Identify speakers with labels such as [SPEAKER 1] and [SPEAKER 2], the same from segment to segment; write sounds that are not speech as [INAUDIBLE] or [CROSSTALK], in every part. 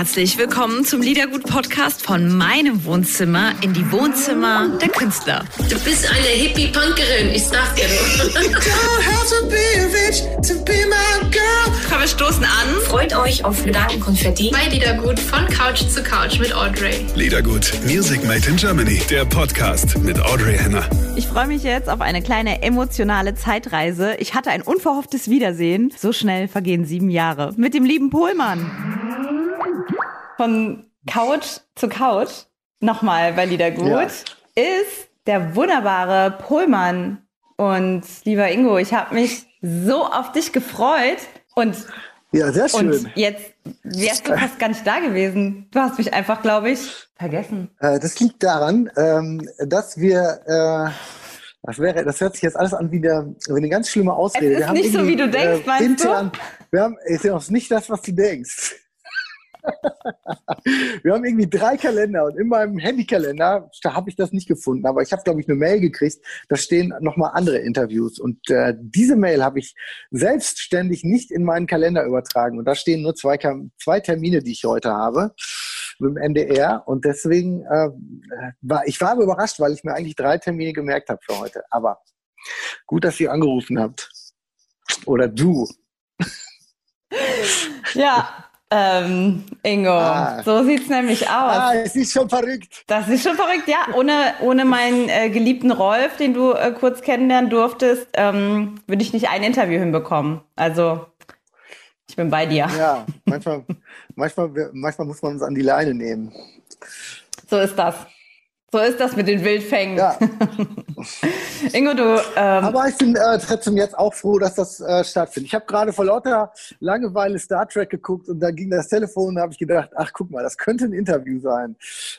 [SPEAKER 1] herzlich willkommen zum Liedergut-Podcast von meinem Wohnzimmer in die Wohnzimmer der Künstler.
[SPEAKER 2] Du bist eine Hippie-Punkerin, ich sag dir
[SPEAKER 1] Komm, wir stoßen an.
[SPEAKER 2] Freut euch auf Gedankenkonfetti
[SPEAKER 3] bei Liedergut von Couch zu Couch mit Audrey.
[SPEAKER 4] Liedergut, Music Made in Germany, der Podcast mit Audrey Henner.
[SPEAKER 1] Ich freue mich jetzt auf eine kleine emotionale Zeitreise. Ich hatte ein unverhofftes Wiedersehen. So schnell vergehen sieben Jahre. Mit dem lieben Pohlmann. Von Couch zu Couch, nochmal bei Liedergut, ja. ist der wunderbare Pohlmann. Und lieber Ingo, ich habe mich so auf dich gefreut. Und
[SPEAKER 5] ja, sehr schön.
[SPEAKER 1] Und jetzt wärst du fast gar nicht da gewesen. Du hast mich einfach, glaube ich, vergessen.
[SPEAKER 5] Äh, das liegt daran, ähm, dass wir äh, das wäre, das hört sich jetzt alles an wie eine, wie eine ganz schlimme Ausrede.
[SPEAKER 1] Es ist nicht so, wie du denkst, äh, meinst intern,
[SPEAKER 5] du? Wir haben, ist ja auch nicht das, was du denkst. [LAUGHS] wir haben irgendwie drei Kalender und in meinem Handykalender, habe ich das nicht gefunden, aber ich habe, glaube ich, eine Mail gekriegt, da stehen nochmal andere Interviews. Und äh, diese Mail habe ich selbstständig nicht in meinen Kalender übertragen. Und da stehen nur zwei, zwei Termine, die ich heute habe mit dem NDR. Und deswegen äh, war ich war überrascht, weil ich mir eigentlich drei Termine gemerkt habe für heute. Aber gut, dass ihr angerufen habt. Oder du.
[SPEAKER 1] Ja, ähm, Ingo, ah. so sieht's nämlich aus. Ah,
[SPEAKER 5] es ist schon verrückt.
[SPEAKER 1] Das ist schon verrückt, ja. Ohne, ohne meinen äh, geliebten Rolf, den du äh, kurz kennenlernen durftest, ähm, würde ich nicht ein Interview hinbekommen. Also, ich bin bei dir.
[SPEAKER 5] Ja, manchmal, manchmal, manchmal muss man uns an die Leine nehmen.
[SPEAKER 1] So ist das. So ist das mit den Wildfängen. Ja. [LAUGHS] Ingo, du.
[SPEAKER 5] Ähm Aber ich bin äh, trotzdem jetzt auch froh, dass das äh, stattfindet. Ich habe gerade vor lauter Langeweile Star Trek geguckt und da ging das Telefon und da habe ich gedacht, ach guck mal, das könnte ein Interview sein.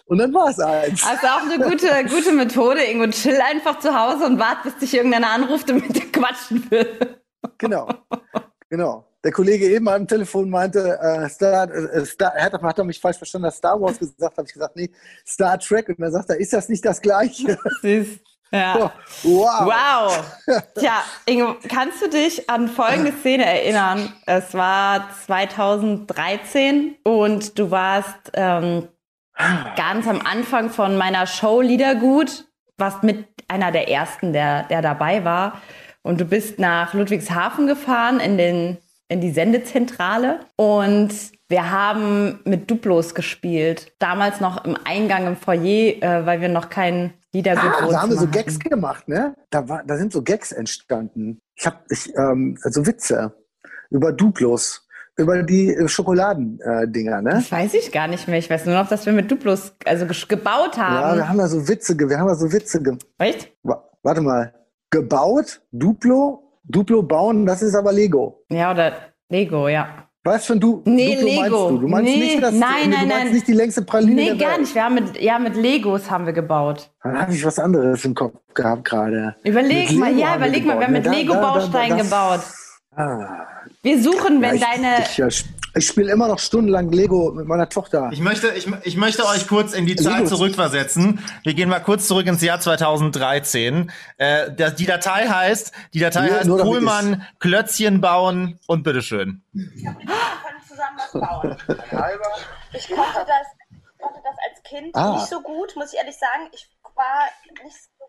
[SPEAKER 5] Und dann war es eins.
[SPEAKER 1] Also auch eine gute, gute Methode, Ingo. Chill einfach zu Hause und wart, bis dich irgendeiner anruft und mit dir quatschen will.
[SPEAKER 5] Genau. Genau der Kollege eben am Telefon meinte, äh, Star, äh, Star, er hat, hat er mich falsch verstanden, dass Star Wars gesagt habe ich gesagt, nee, Star Trek. Und dann sagt er, ist das nicht das Gleiche? [LAUGHS]
[SPEAKER 1] Ja. Oh, wow. Wow. [LAUGHS] Tja, Ingo, kannst du dich an folgende Szene erinnern? Es war 2013 und du warst ähm, ganz am Anfang von meiner Show Liedergut, warst mit einer der ersten, der, der dabei war. Und du bist nach Ludwigshafen gefahren in den in die Sendezentrale und wir haben mit Duplos gespielt. Damals noch im Eingang im Foyer, äh, weil wir noch kein Liedergut
[SPEAKER 5] ah, Da haben wir so Gags gemacht, ne? Da, war, da sind so Gags entstanden. Ich habe ich, ähm, so Witze über Duplos über die Schokoladendinger, äh, ne?
[SPEAKER 1] Das weiß ich gar nicht mehr. Ich weiß nur noch, dass wir mit Duplos also gebaut haben.
[SPEAKER 5] Ja, wir haben da so Witze, wir haben da so Witze gemacht.
[SPEAKER 1] Echt?
[SPEAKER 5] Warte mal. Gebaut, Duplo, Duplo bauen, das ist aber Lego.
[SPEAKER 1] Ja, oder Lego, ja.
[SPEAKER 5] Was für ein du
[SPEAKER 1] nee,
[SPEAKER 5] Duplo
[SPEAKER 1] Lego.
[SPEAKER 5] meinst du? Du meinst
[SPEAKER 1] nee,
[SPEAKER 5] nicht das,
[SPEAKER 1] nein,
[SPEAKER 5] nee,
[SPEAKER 1] nein,
[SPEAKER 5] du
[SPEAKER 1] nein.
[SPEAKER 5] nicht die längste Praline
[SPEAKER 1] Nee, gar nicht. Wir haben mit, ja, mit Legos haben wir gebaut.
[SPEAKER 5] Dann habe ich was anderes im Kopf gehabt gerade.
[SPEAKER 1] Überleg mal, ja, überleg mal, wir haben mit Lego-Bausteinen gebaut. Ah. Wir suchen, wenn ja, ich, deine.
[SPEAKER 5] Ich, ich, ich spiele immer noch stundenlang Lego mit meiner Tochter.
[SPEAKER 6] Ich möchte, ich, ich möchte euch kurz in die Zeit zurückversetzen. Wir gehen mal kurz zurück ins Jahr 2013. Äh, der, die Datei heißt, die Datei nur, heißt Pohlmann, Klötzchen bauen und bitteschön.
[SPEAKER 7] Ja, wir können zusammen was bauen. Ich konnte das, konnte das als Kind ah. nicht so gut, muss ich ehrlich sagen. Ich war nicht so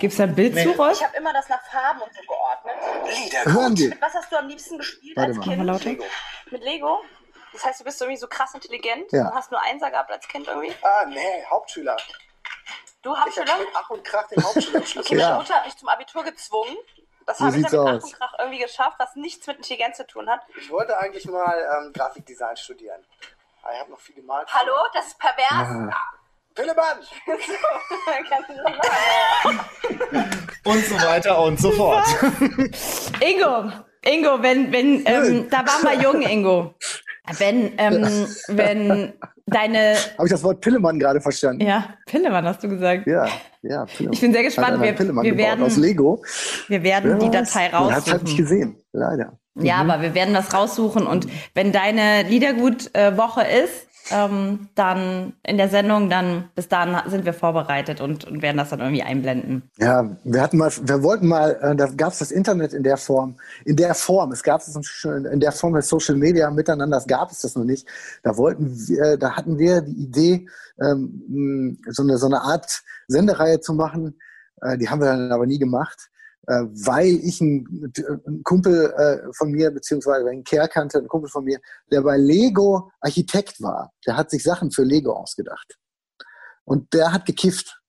[SPEAKER 1] Gibt es da ein Bild nee. zu, Rolf?
[SPEAKER 7] Ich habe immer das nach Farben und so geordnet.
[SPEAKER 5] Lieder Hören wir.
[SPEAKER 7] Was hast du am liebsten gespielt
[SPEAKER 5] Warte
[SPEAKER 7] als
[SPEAKER 5] mal.
[SPEAKER 7] Kind?
[SPEAKER 1] Mit Lego.
[SPEAKER 7] Mit Lego? Das heißt, du bist irgendwie so krass intelligent
[SPEAKER 5] ja.
[SPEAKER 7] und hast nur Einser gehabt als Kind irgendwie?
[SPEAKER 8] Ah, nee, Hauptschüler.
[SPEAKER 7] Du Hauptschüler? Ich
[SPEAKER 8] hab mit Ach und Krach den Hauptschulabschluss.
[SPEAKER 7] okay, meine Mutter hat mich zum Abitur gezwungen. Das habe ich dann mit Ach und Krach irgendwie geschafft, was nichts mit Intelligenz zu tun hat.
[SPEAKER 8] Ich wollte eigentlich mal ähm, Grafikdesign studieren. Aber ich habe noch viel gemalt.
[SPEAKER 7] Hallo, das ist pervers.
[SPEAKER 5] Ja.
[SPEAKER 8] Pillemann! [LAUGHS]
[SPEAKER 6] und so weiter und so fort. [LAUGHS]
[SPEAKER 1] Ingo, Ingo, wenn, wenn, ähm, da waren wir jung, Ingo. Wenn, ähm, wenn deine. [LAUGHS]
[SPEAKER 5] Habe ich das Wort Pillemann gerade verstanden?
[SPEAKER 1] Ja, Pillemann hast du gesagt.
[SPEAKER 5] Ja, ja, Pillemann.
[SPEAKER 1] Ich bin sehr gespannt. Wir, wir werden,
[SPEAKER 5] aus Lego.
[SPEAKER 1] Wir werden die Datei raussuchen.
[SPEAKER 5] Hat halt nicht gesehen, leider.
[SPEAKER 1] Ja, mhm. aber wir werden das raussuchen und wenn deine Liedergut-Woche ist, ähm, dann in der Sendung, dann bis dahin sind wir vorbereitet und, und werden das dann irgendwie einblenden.
[SPEAKER 5] Ja, wir hatten mal, wir wollten mal, äh, da gab es das Internet in der Form, in der Form, es gab es in der Form der Social Media miteinander, das gab es das noch nicht. Da wollten wir, da hatten wir die Idee, ähm, so eine so eine Art Sendereihe zu machen. Äh, die haben wir dann aber nie gemacht äh, weil ich einen, Kumpel äh, von mir, beziehungsweise einen Kerl kannte, einen Kumpel von mir, der bei Lego Architekt war. Der hat sich Sachen für Lego ausgedacht. Und der hat gekifft.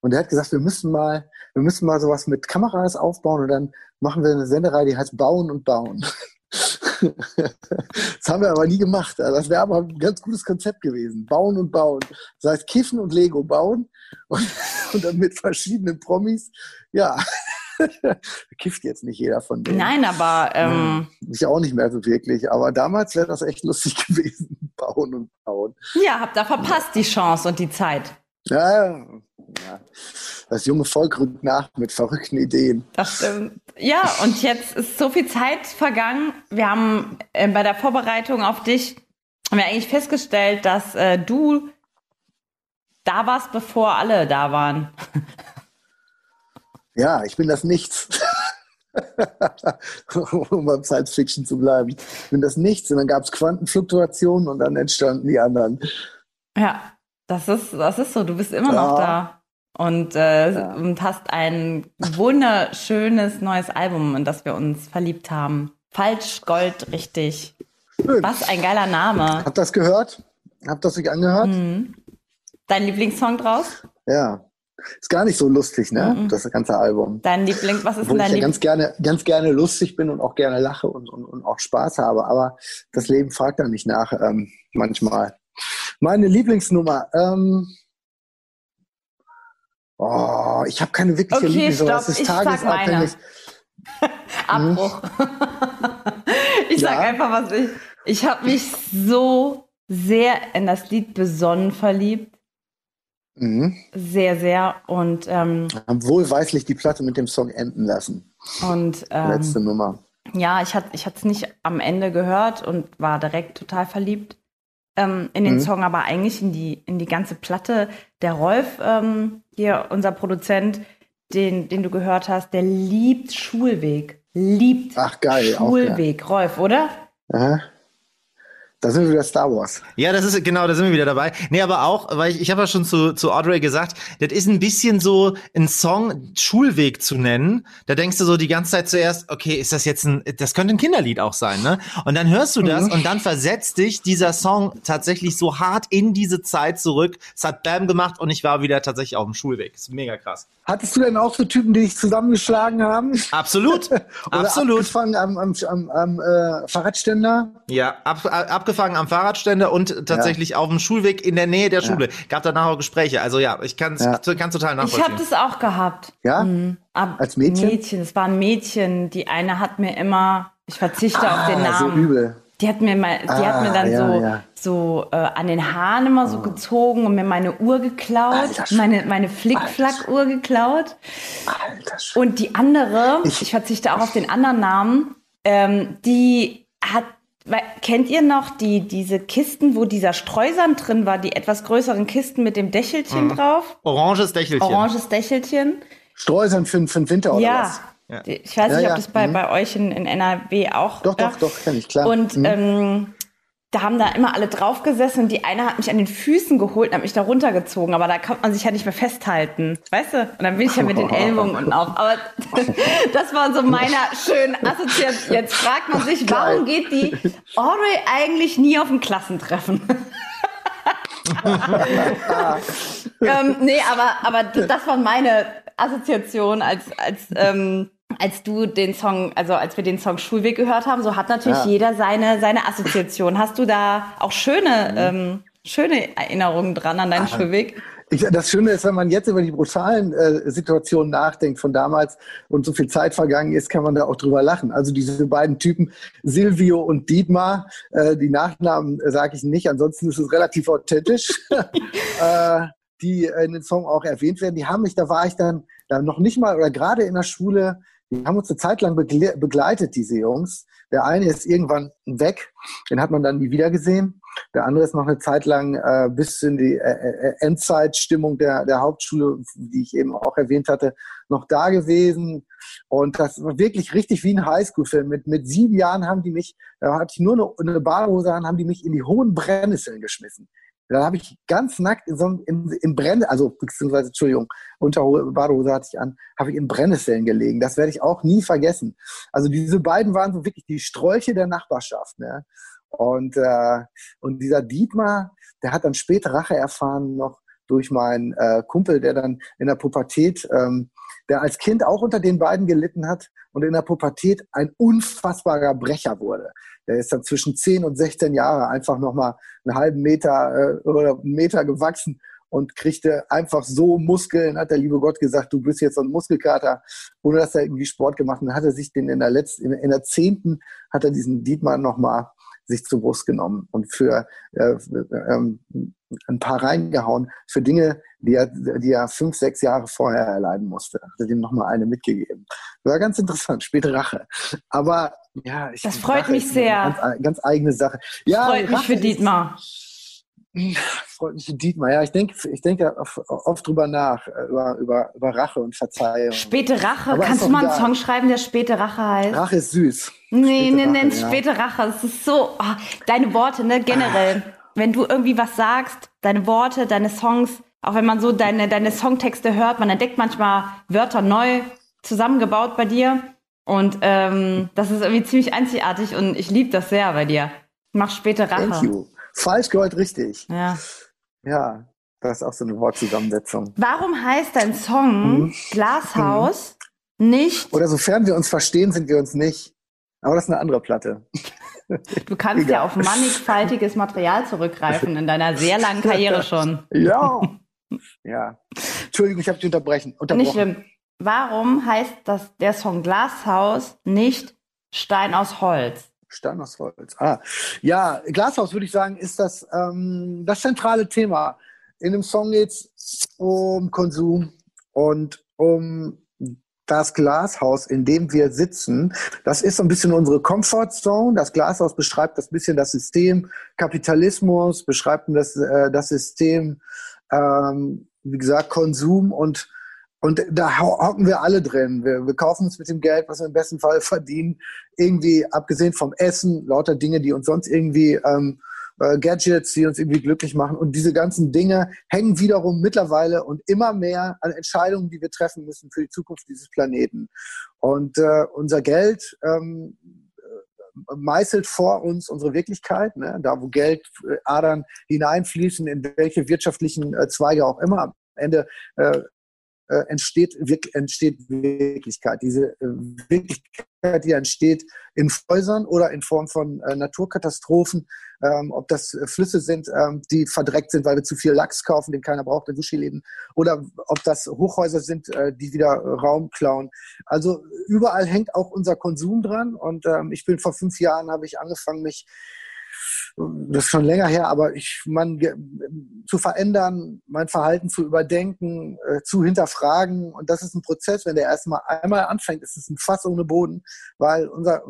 [SPEAKER 5] Und der hat gesagt, wir müssen mal, wir müssen mal sowas mit Kameras aufbauen und dann machen wir eine Senderei, die heißt Bauen und Bauen. [LAUGHS] das haben wir aber nie gemacht. Also das wäre aber ein ganz gutes Konzept gewesen. Bauen und bauen. Das heißt, Kiffen und Lego bauen und, [LAUGHS] und dann mit verschiedenen Promis. Ja, Kifft jetzt nicht jeder von denen.
[SPEAKER 1] Nein, aber. Ähm,
[SPEAKER 5] ich auch nicht mehr so wirklich. Aber damals wäre das echt lustig [LAUGHS] gewesen. bauen und bauen.
[SPEAKER 1] Ja, habt da verpasst die Chance und die Zeit.
[SPEAKER 5] Ja, ja. Das junge Volk rückt nach mit verrückten Ideen.
[SPEAKER 1] Das stimmt. Ja, und jetzt ist so viel Zeit vergangen. Wir haben äh, bei der Vorbereitung auf dich haben wir eigentlich festgestellt, dass äh, du da warst, bevor alle da waren. [LAUGHS]
[SPEAKER 5] Ja, ich bin das Nichts. [LAUGHS] um beim Science Fiction zu bleiben. Ich bin das Nichts und dann gab es Quantenfluktuationen und dann entstanden die anderen.
[SPEAKER 1] Ja, das ist, das ist so. Du bist immer ja. noch da und, äh, ja. und hast ein wunderschönes neues Album, in das wir uns verliebt haben. Falsch, Gold, richtig. Schön. Was ein geiler Name.
[SPEAKER 5] Habt das gehört? Habt das euch angehört?
[SPEAKER 1] Mhm. Dein Lieblingssong draus?
[SPEAKER 5] Ja, ist gar nicht so lustig, ne? Mhm. Das ganze Album.
[SPEAKER 1] Dein Liebling, was ist
[SPEAKER 5] Obwohl
[SPEAKER 1] denn dein
[SPEAKER 5] ich ja ganz gerne, ganz gerne lustig bin und auch gerne lache und, und, und auch Spaß habe. Aber das Leben fragt da nicht nach, ähm, manchmal. Meine Lieblingsnummer, ähm, oh, ich habe keine wirkliche
[SPEAKER 1] okay,
[SPEAKER 5] Lieblingsnummer.
[SPEAKER 1] Das ist tagesabhängig. Abbruch. [LAUGHS] ich sag ja? einfach, was ich. Ich habe mich so sehr in das Lied besonnen verliebt. Mhm. Sehr, sehr. Und ähm,
[SPEAKER 5] haben wohlweislich die Platte mit dem Song enden lassen.
[SPEAKER 1] Und ähm,
[SPEAKER 5] letzte Nummer.
[SPEAKER 1] Ja, ich hatte ich es nicht am Ende gehört und war direkt total verliebt ähm, in den mhm. Song, aber eigentlich in die in die ganze Platte. Der Rolf, ähm, hier unser Produzent, den den du gehört hast, der liebt Schulweg, liebt
[SPEAKER 5] Ach geil,
[SPEAKER 1] Schulweg, ja. Rolf, oder?
[SPEAKER 5] Aha. Da sind wir wieder Star Wars.
[SPEAKER 6] Ja, das ist genau, da sind wir wieder dabei. Nee, aber auch, weil ich, ich habe ja schon zu, zu Audrey gesagt, das ist ein bisschen so ein Song Schulweg zu nennen. Da denkst du so die ganze Zeit zuerst, okay, ist das jetzt ein, das könnte ein Kinderlied auch sein, ne? Und dann hörst du das mhm. und dann versetzt dich dieser Song tatsächlich so hart in diese Zeit zurück. Es hat Bam gemacht und ich war wieder tatsächlich auf dem Schulweg. Ist mega krass.
[SPEAKER 5] Hattest du denn auch so Typen, die dich zusammengeschlagen haben?
[SPEAKER 6] Absolut. [LAUGHS] Absolut.
[SPEAKER 5] Abgefangen am, am, am, am äh, Fahrradständer?
[SPEAKER 6] Ja, ab, abgefangen am Fahrradständer und tatsächlich ja. auf dem Schulweg in der Nähe der Schule. Ja. Gab danach auch Gespräche. Also ja, ich kann es ja. Kann's total nachvollziehen.
[SPEAKER 1] Ich habe das auch gehabt.
[SPEAKER 5] Ja? Mhm. Als Mädchen?
[SPEAKER 1] Mädchen. Es war ein Mädchen. Die eine hat mir immer, ich verzichte ah, auf den Namen.
[SPEAKER 5] So übel.
[SPEAKER 1] Die hat mir mal, die ah, hat mir dann ja, so, ja. so äh, an den Haaren immer so oh. gezogen und mir meine Uhr geklaut, Alter, meine, meine Flickflack-Uhr geklaut. Alter, und die andere, ich, ich, verzichte auch auf den anderen Namen, ähm, die hat, kennt ihr noch die, diese Kisten, wo dieser Streusand drin war, die etwas größeren Kisten mit dem Dächelchen mhm. drauf?
[SPEAKER 6] Oranges Dächelchen.
[SPEAKER 1] Oranges Dächelchen.
[SPEAKER 5] Streusand für, für den Winter oder
[SPEAKER 1] ja.
[SPEAKER 5] was?
[SPEAKER 1] Ja. Ich weiß nicht, ob das bei, mhm. bei euch in, in NRW auch.
[SPEAKER 5] Doch, doch, doch, kenn ich, klar.
[SPEAKER 1] Und mhm. ähm, da haben da immer alle drauf gesessen und die eine hat mich an den Füßen geholt und hat mich da runtergezogen, aber da konnte man sich ja nicht mehr festhalten. Weißt du? Und dann bin ich ja mit den [LAUGHS] Ellbogen unten auf. Aber [LAUGHS] das war so meiner schönen Assoziation. Jetzt fragt man sich, warum geht die Audrey eigentlich nie auf ein Klassentreffen? [LAUGHS] ähm, nee, aber, aber das waren meine Assoziationen als, als ähm, als du den Song, also als wir den Song Schulweg gehört haben, so hat natürlich ja. jeder seine, seine Assoziation. Hast du da auch schöne, ähm, schöne Erinnerungen dran an deinen ah, Schulweg?
[SPEAKER 5] Ich, das Schöne ist, wenn man jetzt über die brutalen äh, Situationen nachdenkt von damals und so viel Zeit vergangen ist, kann man da auch drüber lachen. Also diese beiden Typen, Silvio und Dietmar, äh, die Nachnamen äh, sage ich nicht, ansonsten ist es relativ authentisch, [LAUGHS] äh, die in den Song auch erwähnt werden. Die haben mich, da war ich dann, dann noch nicht mal oder gerade in der Schule die haben uns eine Zeit lang begleitet, diese Jungs. Der eine ist irgendwann weg, den hat man dann nie wieder gesehen. Der andere ist noch eine Zeit lang äh, bis in die äh, äh, Endzeitstimmung der, der Hauptschule, die ich eben auch erwähnt hatte, noch da gewesen. Und das war wirklich richtig wie ein Highschool-Film. Mit, mit sieben Jahren haben die mich, da hatte ich nur eine, eine Badehose an, haben die mich in die hohen Brennnesseln geschmissen. Da habe ich ganz nackt in so einem, in, in Brenn, also beziehungsweise Entschuldigung, unter Badehose hatte ich an, habe ich in Brennnesseln gelegen. Das werde ich auch nie vergessen. Also diese beiden waren so wirklich die Strolche der Nachbarschaft. Ne? Und, äh, und dieser Dietmar, der hat dann später Rache erfahren noch durch meinen äh, Kumpel, der dann in der Pubertät, ähm, der als Kind auch unter den beiden gelitten hat und in der Pubertät ein unfassbarer Brecher wurde. Der ist dann zwischen 10 und 16 Jahre einfach nochmal einen halben Meter äh, oder einen Meter gewachsen und kriegte einfach so Muskeln, hat der liebe Gott gesagt, du bist jetzt so ein Muskelkater, ohne dass er irgendwie Sport gemacht hat. Dann hat er sich den in der letzten, in, der zehnten hat er diesen Dietmar nochmal sich zur Brust genommen und für äh, ähm, ein paar reingehauen für Dinge, die er, die er fünf, sechs Jahre vorher erleiden musste. Hat er ihm nochmal eine mitgegeben. War ganz interessant, späte Rache. Aber ja,
[SPEAKER 1] ich Das freut Rache mich sehr.
[SPEAKER 5] Ganz, ganz, eigene Sache. Ja,
[SPEAKER 1] freut Rache mich für Dietmar. [LAUGHS]
[SPEAKER 5] freut mich Dietmar. Ja, ich denke, ich denke oft, oft drüber nach, äh, über, über, über Rache und Verzeihung.
[SPEAKER 1] Späte Rache. Aber Kannst du mal einen Song schreiben, der späte Rache heißt?
[SPEAKER 5] Rache ist süß.
[SPEAKER 1] Nee, nee, nee, späte Rache. Es ist so, oh, deine Worte, ne, generell. Ah. [LAUGHS] Wenn du irgendwie was sagst, deine Worte, deine Songs, auch wenn man so deine, deine Songtexte hört, man entdeckt manchmal Wörter neu zusammengebaut bei dir. Und ähm, das ist irgendwie ziemlich einzigartig und ich liebe das sehr bei dir. Mach späte Rache. Thank you.
[SPEAKER 5] Falsch gehört richtig.
[SPEAKER 1] Ja.
[SPEAKER 5] Ja, das ist auch so eine Wortzusammensetzung.
[SPEAKER 1] Warum heißt dein Song mhm. Glashaus mhm. nicht?
[SPEAKER 5] Oder sofern wir uns verstehen, sind wir uns nicht. Aber das ist eine andere Platte. [LAUGHS]
[SPEAKER 1] Du kannst Egal. ja auf mannigfaltiges Material zurückgreifen in deiner sehr langen Karriere [LAUGHS] schon.
[SPEAKER 5] Ja. [LAUGHS] Ja. Entschuldigung, ich habe dich unterbrechen.
[SPEAKER 1] Nicht schlimm. Warum heißt das, der Song Glashaus nicht Stein aus Holz?
[SPEAKER 5] Stein aus Holz. Ah, ja, Glashaus würde ich sagen, ist das, ähm, das zentrale Thema. In dem Song geht es um Konsum und um das Glashaus, in dem wir sitzen. Das ist so ein bisschen unsere Comfortzone. Das Glashaus beschreibt das bisschen das System Kapitalismus, beschreibt das, äh, das System, ähm, wie gesagt, Konsum und und da hocken wir alle drin. Wir, wir kaufen uns mit dem Geld, was wir im besten Fall verdienen, irgendwie abgesehen vom Essen, lauter Dinge, die uns sonst irgendwie ähm, äh, Gadgets, die uns irgendwie glücklich machen. Und diese ganzen Dinge hängen wiederum mittlerweile und immer mehr an Entscheidungen, die wir treffen müssen für die Zukunft dieses Planeten. Und äh, unser Geld ähm, äh, meißelt vor uns unsere Wirklichkeit, ne? da wo Geldadern hineinfließen, in welche wirtschaftlichen äh, Zweige auch immer. Am Ende äh, äh, entsteht, wirk entsteht Wirklichkeit. Diese äh, Wirklichkeit, die entsteht in Häusern oder in Form von äh, Naturkatastrophen, ähm, ob das Flüsse sind, ähm, die verdreckt sind, weil wir zu viel Lachs kaufen, den keiner braucht in Sushi-Läden, oder ob das Hochhäuser sind, äh, die wieder Raum klauen. Also überall hängt auch unser Konsum dran. Und ähm, ich bin vor fünf Jahren, habe ich angefangen, mich das ist schon länger her, aber ich, man, zu verändern, mein Verhalten zu überdenken, äh, zu hinterfragen. Und das ist ein Prozess, wenn der erstmal einmal anfängt, ist es ein Fass ohne Boden, weil unser,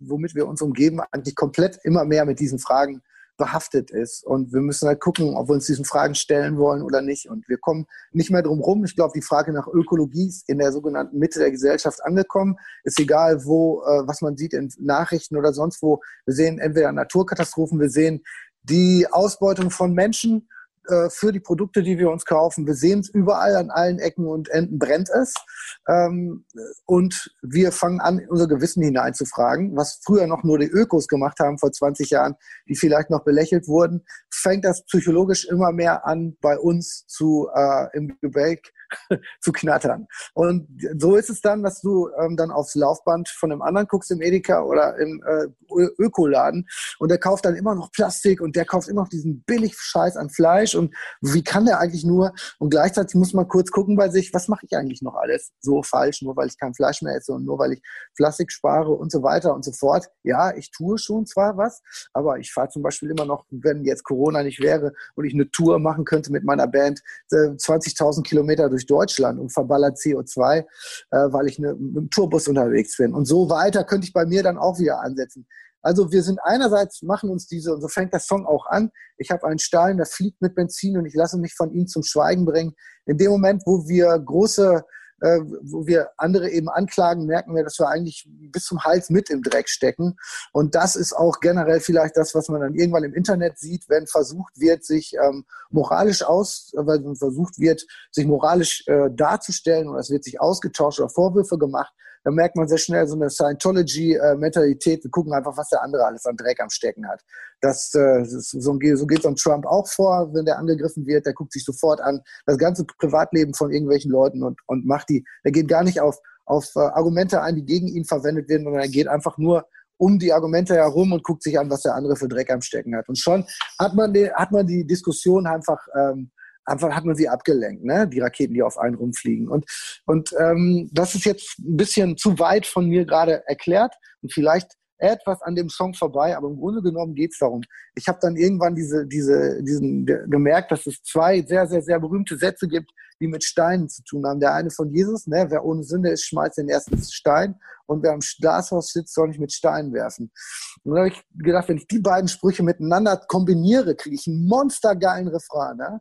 [SPEAKER 5] womit wir uns umgeben, eigentlich komplett immer mehr mit diesen Fragen behaftet ist. Und wir müssen halt gucken, ob wir uns diesen Fragen stellen wollen oder nicht. Und wir kommen nicht mehr drum rum. Ich glaube, die Frage nach Ökologie ist in der sogenannten Mitte der Gesellschaft angekommen. Ist egal, wo, äh, was man sieht in Nachrichten oder sonst wo. Wir sehen entweder Naturkatastrophen, wir sehen die Ausbeutung von Menschen äh, für die Produkte, die wir uns kaufen. Wir sehen es überall an allen Ecken und Enden brennt es. Ähm, und wir fangen an, unser Gewissen hineinzufragen, was früher noch nur die Ökos gemacht haben vor 20 Jahren, die vielleicht noch belächelt wurden, fängt das psychologisch immer mehr an, bei uns zu äh, im Gebälk [LAUGHS] zu knattern. Und so ist es dann, dass du ähm, dann aufs Laufband von einem anderen guckst im Edeka oder im äh, Ökoladen und der kauft dann immer noch Plastik und der kauft immer noch diesen billig Scheiß an Fleisch und wie kann der eigentlich nur und gleichzeitig muss man kurz gucken bei sich, was mache ich eigentlich noch alles so falsch, nur weil ich kein Fleisch mehr esse und nur weil ich Plastik spare und so weiter und so fort. Ja, ich tue schon zwar was, aber ich fahre zum Beispiel immer noch, wenn jetzt Corona nicht wäre und ich eine Tour machen könnte mit meiner Band, 20.000 äh, Kilometer durch Deutschland und verballert CO2, äh, weil ich ne, mit dem Tourbus unterwegs bin. Und so weiter könnte ich bei mir dann auch wieder ansetzen. Also wir sind einerseits, machen uns diese, und so fängt der Song auch an, ich habe einen Stein, der fliegt mit Benzin und ich lasse mich von ihm zum Schweigen bringen. In dem Moment, wo wir große äh, wo wir andere eben anklagen, merken wir, dass wir eigentlich bis zum Hals mit im Dreck stecken. Und das ist auch generell vielleicht das, was man dann irgendwann im Internet sieht, wenn versucht wird, sich ähm, moralisch aus, wenn versucht wird, sich moralisch äh, darzustellen oder es wird sich ausgetauscht oder Vorwürfe gemacht da merkt man sehr schnell so eine Scientology-Mentalität. Wir gucken einfach, was der andere alles an Dreck am Stecken hat. Das, äh, das ist, so, so geht es um Trump auch vor, wenn der angegriffen wird. Der guckt sich sofort an das ganze Privatleben von irgendwelchen Leuten und, und macht die. Er geht gar nicht auf, auf äh, Argumente ein, die gegen ihn verwendet werden, sondern er geht einfach nur um die Argumente herum und guckt sich an, was der andere für Dreck am Stecken hat. Und schon hat man hat man die Diskussion einfach ähm, einfach hat man sie abgelenkt, ne? die Raketen, die auf einen rumfliegen. Und, und ähm, das ist jetzt ein bisschen zu weit von mir gerade erklärt und vielleicht etwas an dem Song vorbei, aber im Grunde genommen geht's darum. Ich habe dann irgendwann diese, diese, diesen gemerkt, dass es zwei sehr, sehr, sehr berühmte Sätze gibt, die mit Steinen zu tun haben. Der eine von Jesus, ne, wer ohne Sünde ist, schmeißt den ersten Stein und wer am Glashaus sitzt, soll nicht mit Steinen werfen. Und dann habe ich gedacht, wenn ich die beiden Sprüche miteinander kombiniere, kriege ich einen monstergeilen Refrain. Ne?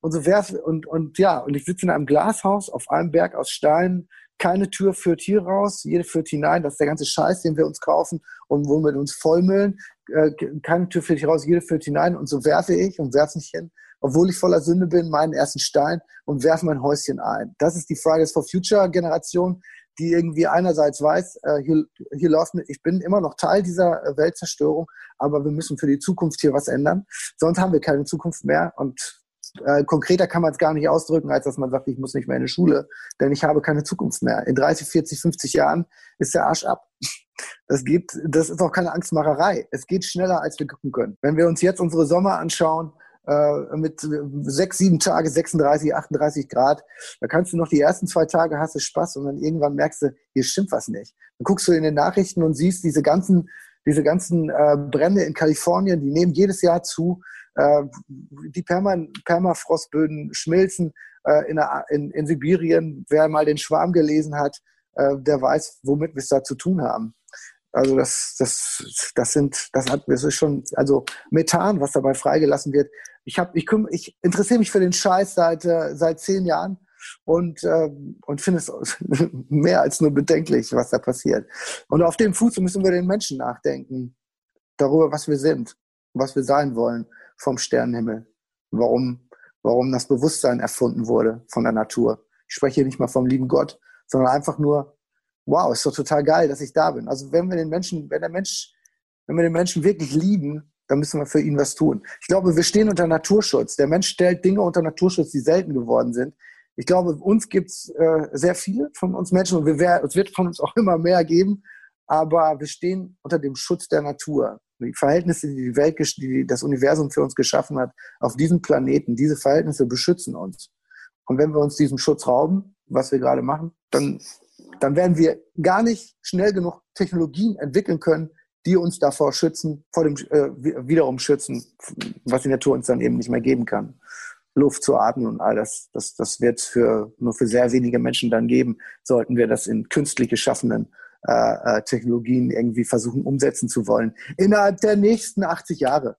[SPEAKER 5] Und so werfe und und ja, und ich sitze in einem Glashaus auf einem Berg aus Steinen. Keine Tür führt hier raus, jede führt hinein. Das ist der ganze Scheiß, den wir uns kaufen und wo wir uns vollmüllen. Äh, keine Tür führt hier raus, jede führt hinein. Und so werfe ich und werfe mich hin obwohl ich voller Sünde bin, meinen ersten Stein und werfe mein Häuschen ein. Das ist die Fridays for Future Generation, die irgendwie einerseits weiß, äh, hier, hier läuft, ich bin immer noch Teil dieser äh, Weltzerstörung, aber wir müssen für die Zukunft hier was ändern. Sonst haben wir keine Zukunft mehr und äh, konkreter kann man es gar nicht ausdrücken, als dass man sagt, ich muss nicht mehr in die Schule, denn ich habe keine Zukunft mehr. In 30, 40, 50 Jahren ist der Arsch ab. [LAUGHS] Das geht, das ist auch keine Angstmacherei. Es geht schneller, als wir gucken können. Wenn wir uns jetzt unsere Sommer anschauen, äh, mit sechs, sieben Tage, 36, 38 Grad. Da kannst du noch die ersten zwei Tage hast du Spaß und dann irgendwann merkst du, hier stimmt was nicht. Dann guckst du in den Nachrichten und siehst diese ganzen, diese ganzen äh, Brände in Kalifornien, die nehmen jedes Jahr zu. Äh, die Perma Permafrostböden schmilzen äh, in, in, in Sibirien. Wer mal den Schwarm gelesen hat, äh, der weiß, womit wir es da zu tun haben. Also das, das, das sind, das hat, das ist schon, also Methan, was dabei freigelassen wird. Ich habe, ich, kümm, ich interessiere mich für den Scheiß seit äh, seit zehn Jahren und äh, und finde es [LAUGHS] mehr als nur bedenklich, was da passiert. Und auf dem Fuß müssen wir den Menschen nachdenken darüber, was wir sind, was wir sein wollen vom Sternenhimmel, warum warum das Bewusstsein erfunden wurde von der Natur. Ich spreche hier nicht mal vom lieben Gott, sondern einfach nur wow, ist doch total geil, dass ich da bin. Also wenn wir den Menschen, wenn der Mensch, wenn wir den Menschen wirklich lieben, dann müssen wir für ihn was tun. Ich glaube, wir stehen unter Naturschutz. Der Mensch stellt Dinge unter Naturschutz, die selten geworden sind. Ich glaube, uns gibt's äh, sehr viele von uns Menschen und wir, es wird von uns auch immer mehr geben, aber wir stehen unter dem Schutz der Natur. Die Verhältnisse, die die Welt, die das Universum für uns geschaffen hat, auf diesem Planeten, diese Verhältnisse beschützen uns. Und wenn wir uns diesem Schutz rauben, was wir gerade machen, dann dann werden wir gar nicht schnell genug Technologien entwickeln können, die uns davor schützen, vor dem äh, wiederum schützen, was die Natur uns dann eben nicht mehr geben kann. Luft zu atmen und all das, das, das wird für, nur für sehr wenige Menschen dann geben, sollten wir das in künstlich geschaffenen äh, äh Technologien irgendwie versuchen umsetzen zu wollen. Innerhalb der nächsten 80 Jahre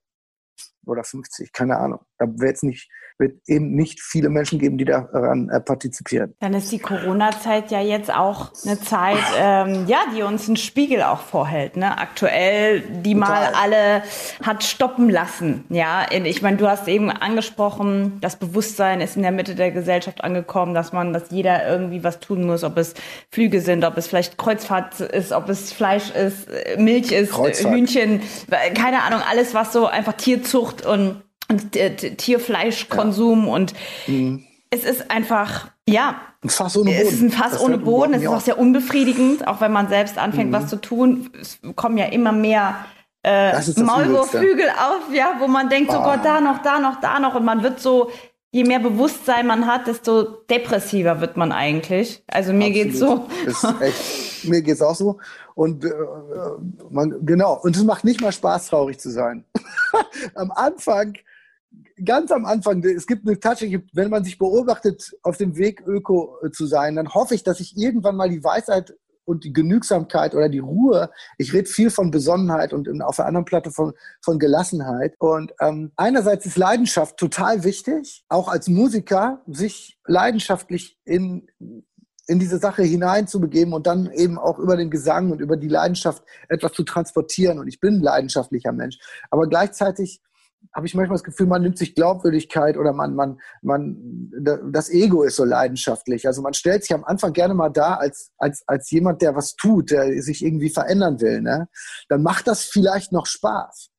[SPEAKER 5] oder 50, keine Ahnung. Da wird es nicht, wird eben nicht viele Menschen geben, die daran äh, partizipieren.
[SPEAKER 1] Dann ist die Corona-Zeit ja jetzt auch eine Zeit, ähm, ja, die uns einen Spiegel auch vorhält. Ne? Aktuell, die Total. mal alle hat stoppen lassen. Ja, ich meine, du hast eben angesprochen, das Bewusstsein ist in der Mitte der Gesellschaft angekommen, dass man, dass jeder irgendwie was tun muss, ob es Flüge sind, ob es vielleicht Kreuzfahrt ist, ob es Fleisch ist, Milch ist, Kreuzfahrt. Hühnchen, keine Ahnung, alles was so einfach Tierzucht und und äh, Tierfleischkonsum ja. und mhm. es ist einfach, ja.
[SPEAKER 5] Ein Fass ohne Boden.
[SPEAKER 1] Es ist ein Fass das ohne Boden. Es ist auch sehr unbefriedigend, auch wenn man selbst anfängt, mhm. was zu tun. Es kommen ja immer mehr äh, Maulwurfflügel auf, ja, wo man denkt, oh. oh Gott, da noch, da noch, da noch. Und man wird so, je mehr Bewusstsein man hat, desto depressiver wird man eigentlich. Also mir Absolut. geht's so.
[SPEAKER 5] Ist echt, mir geht's auch so. Und äh, man, genau, und es macht nicht mal Spaß, traurig zu sein. [LAUGHS] Am Anfang ganz am Anfang, es gibt eine Tasche, wenn man sich beobachtet, auf dem Weg Öko äh, zu sein, dann hoffe ich, dass ich irgendwann mal die Weisheit und die Genügsamkeit oder die Ruhe. Ich rede viel von Besonnenheit und auf der anderen Platte von, von Gelassenheit. Und ähm, einerseits ist Leidenschaft total wichtig, auch als Musiker, sich leidenschaftlich in in diese Sache hineinzubegeben und dann eben auch über den Gesang und über die Leidenschaft etwas zu transportieren. Und ich bin ein leidenschaftlicher Mensch. Aber gleichzeitig habe ich manchmal das Gefühl, man nimmt sich Glaubwürdigkeit oder man, man, man, das Ego ist so leidenschaftlich. Also man stellt sich am Anfang gerne mal da als, als, als jemand, der was tut, der sich irgendwie verändern will. Ne? Dann macht das vielleicht noch Spaß.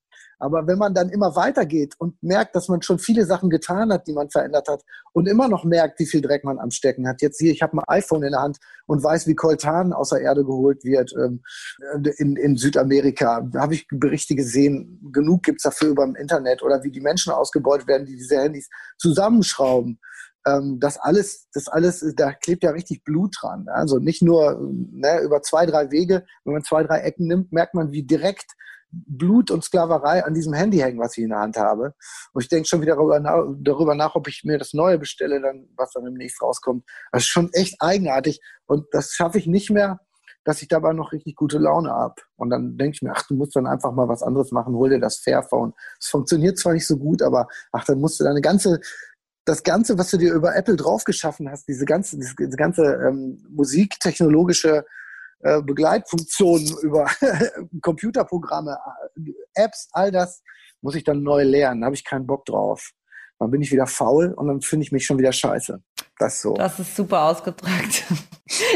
[SPEAKER 5] Aber wenn man dann immer weitergeht und merkt, dass man schon viele Sachen getan hat, die man verändert hat und immer noch merkt, wie viel Dreck man am Stecken hat. Jetzt hier, ich habe ein iPhone in der Hand und weiß, wie Coltan aus der Erde geholt wird ähm, in, in Südamerika. Da habe ich Berichte gesehen. Genug gibt's dafür über im Internet oder wie die Menschen ausgebeutet werden, die diese Handys zusammenschrauben ähm, das alles, das alles, da klebt ja richtig Blut dran. Also nicht nur ne, über zwei, drei Wege, wenn man zwei, drei Ecken nimmt, merkt man, wie direkt Blut und Sklaverei an diesem Handy hängen, was ich in der Hand habe. Und ich denke schon wieder darüber nach, darüber nach, ob ich mir das Neue bestelle, dann, was dann demnächst rauskommt. Das ist schon echt eigenartig. Und das schaffe ich nicht mehr, dass ich dabei noch richtig gute Laune habe. Und dann denke ich mir, ach, du musst dann einfach mal was anderes machen, hol dir das Fairphone. Es funktioniert zwar nicht so gut, aber ach, dann musst du deine ganze, das Ganze, was du dir über Apple draufgeschaffen hast, diese ganze, diese ganze ähm, musiktechnologische äh, Begleitfunktionen, über [LAUGHS] Computerprogramme, äh, Apps, all das muss ich dann neu lernen. Da habe ich keinen Bock drauf. Dann bin ich wieder faul und dann finde ich mich schon wieder scheiße. Das so.
[SPEAKER 1] Das ist super ausgedrückt. [LAUGHS]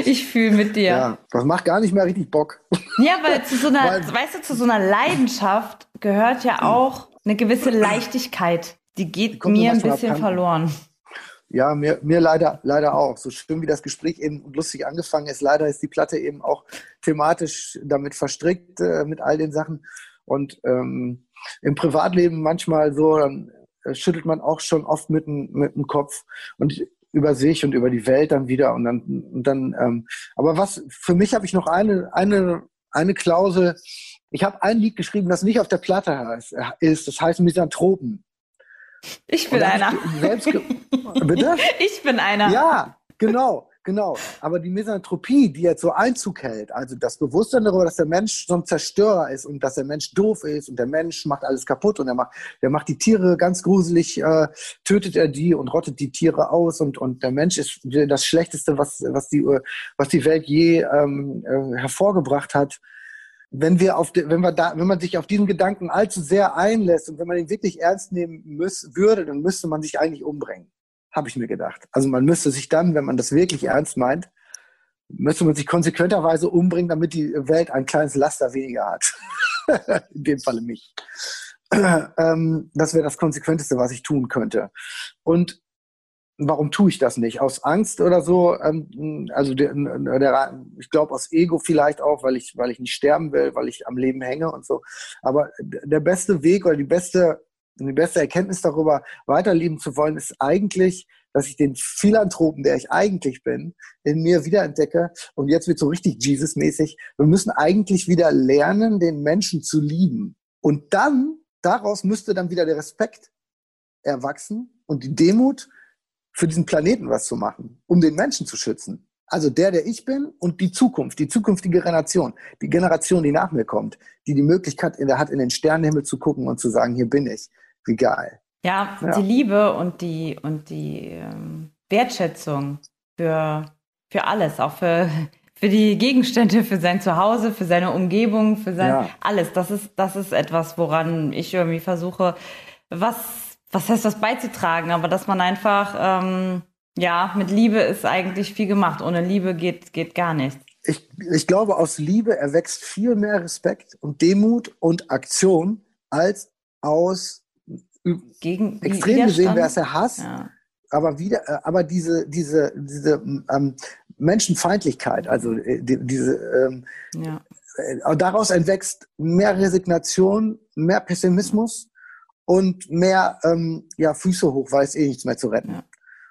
[SPEAKER 1] Ich fühle mit dir.
[SPEAKER 5] Ja, das macht gar nicht mehr richtig Bock. [LAUGHS]
[SPEAKER 1] Ja, weil zu so einer, weil, weißt du, zu so einer Leidenschaft gehört ja auch eine gewisse Leichtigkeit. Die geht die mir ein bisschen verloren.
[SPEAKER 5] Ja, mir, mir leider, leider auch. So schön wie das Gespräch eben lustig angefangen ist, leider ist die Platte eben auch thematisch damit verstrickt, äh, mit all den Sachen. Und ähm, im Privatleben manchmal so, dann äh, schüttelt man auch schon oft mit, mit dem Kopf und über sich und über die Welt dann wieder. Und dann, und dann ähm, aber was, für mich habe ich noch eine, eine, eine Klausel. Ich habe ein Lied geschrieben, das nicht auf der Platte heißt, ist, das heißt Misanthropen.
[SPEAKER 1] Ich bin einer.
[SPEAKER 5] Bitte? [LAUGHS]
[SPEAKER 1] Ich bin einer.
[SPEAKER 5] Ja, genau, genau. Aber die Misanthropie, die jetzt so Einzug hält, also das Bewusstsein darüber, dass der Mensch so ein Zerstörer ist und dass der Mensch doof ist und der Mensch macht alles kaputt und er macht, der macht die Tiere ganz gruselig, äh, tötet er die und rottet die Tiere aus und, und der Mensch ist das Schlechteste, was, was, die, was die Welt je ähm, äh, hervorgebracht hat wenn wir auf, de, wenn wir da, wenn man sich auf diesen Gedanken allzu sehr einlässt und wenn man ihn wirklich ernst nehmen müß, würde, dann müsste man sich eigentlich umbringen. Habe ich mir gedacht. Also man müsste sich dann, wenn man das wirklich ernst meint, müsste man sich konsequenterweise umbringen, damit die Welt ein kleines Laster weniger hat. [LAUGHS] In dem Falle mich. [CLEARS THROAT] ähm, das wäre das Konsequenteste, was ich tun könnte. Und warum tue ich das nicht? Aus Angst oder so? Ähm, also der, der, ich glaube aus Ego vielleicht auch, weil ich, weil ich nicht sterben will, weil ich am Leben hänge und so. Aber der beste Weg oder die beste, die beste Erkenntnis darüber, weiterleben zu wollen, ist eigentlich, dass ich den Philanthropen, der ich eigentlich bin, in mir wiederentdecke. Und jetzt wird so richtig Jesus-mäßig. Wir müssen eigentlich wieder lernen, den Menschen zu lieben. Und dann, daraus müsste dann wieder der Respekt erwachsen und die Demut für diesen Planeten was zu machen, um den Menschen zu schützen. Also der, der ich bin und die Zukunft, die zukünftige Generation, die Generation, die nach mir kommt, die die Möglichkeit in der hat, in den Sternenhimmel zu gucken und zu sagen, hier bin ich. Wie geil.
[SPEAKER 1] Ja, ja. die Liebe und die, und die ähm, Wertschätzung für, für alles, auch für, für die Gegenstände, für sein Zuhause, für seine Umgebung, für sein ja. alles. Das ist, das ist etwas, woran ich irgendwie versuche, was was heißt das beizutragen, aber dass man einfach, ähm, ja, mit Liebe ist eigentlich viel gemacht. Ohne Liebe geht, geht gar nichts.
[SPEAKER 5] Ich, ich glaube, aus Liebe erwächst viel mehr Respekt und Demut und Aktion als aus
[SPEAKER 1] Gegen,
[SPEAKER 5] extrem gesehen wäre es der Hass. Ja. Aber wieder, äh, aber diese, diese, diese ähm, Menschenfeindlichkeit, also äh, die, diese, ähm, ja. äh, daraus entwächst mehr Resignation, mehr Pessimismus und mehr ähm, ja, Füße hoch, weil es eh nichts mehr zu retten. Ja.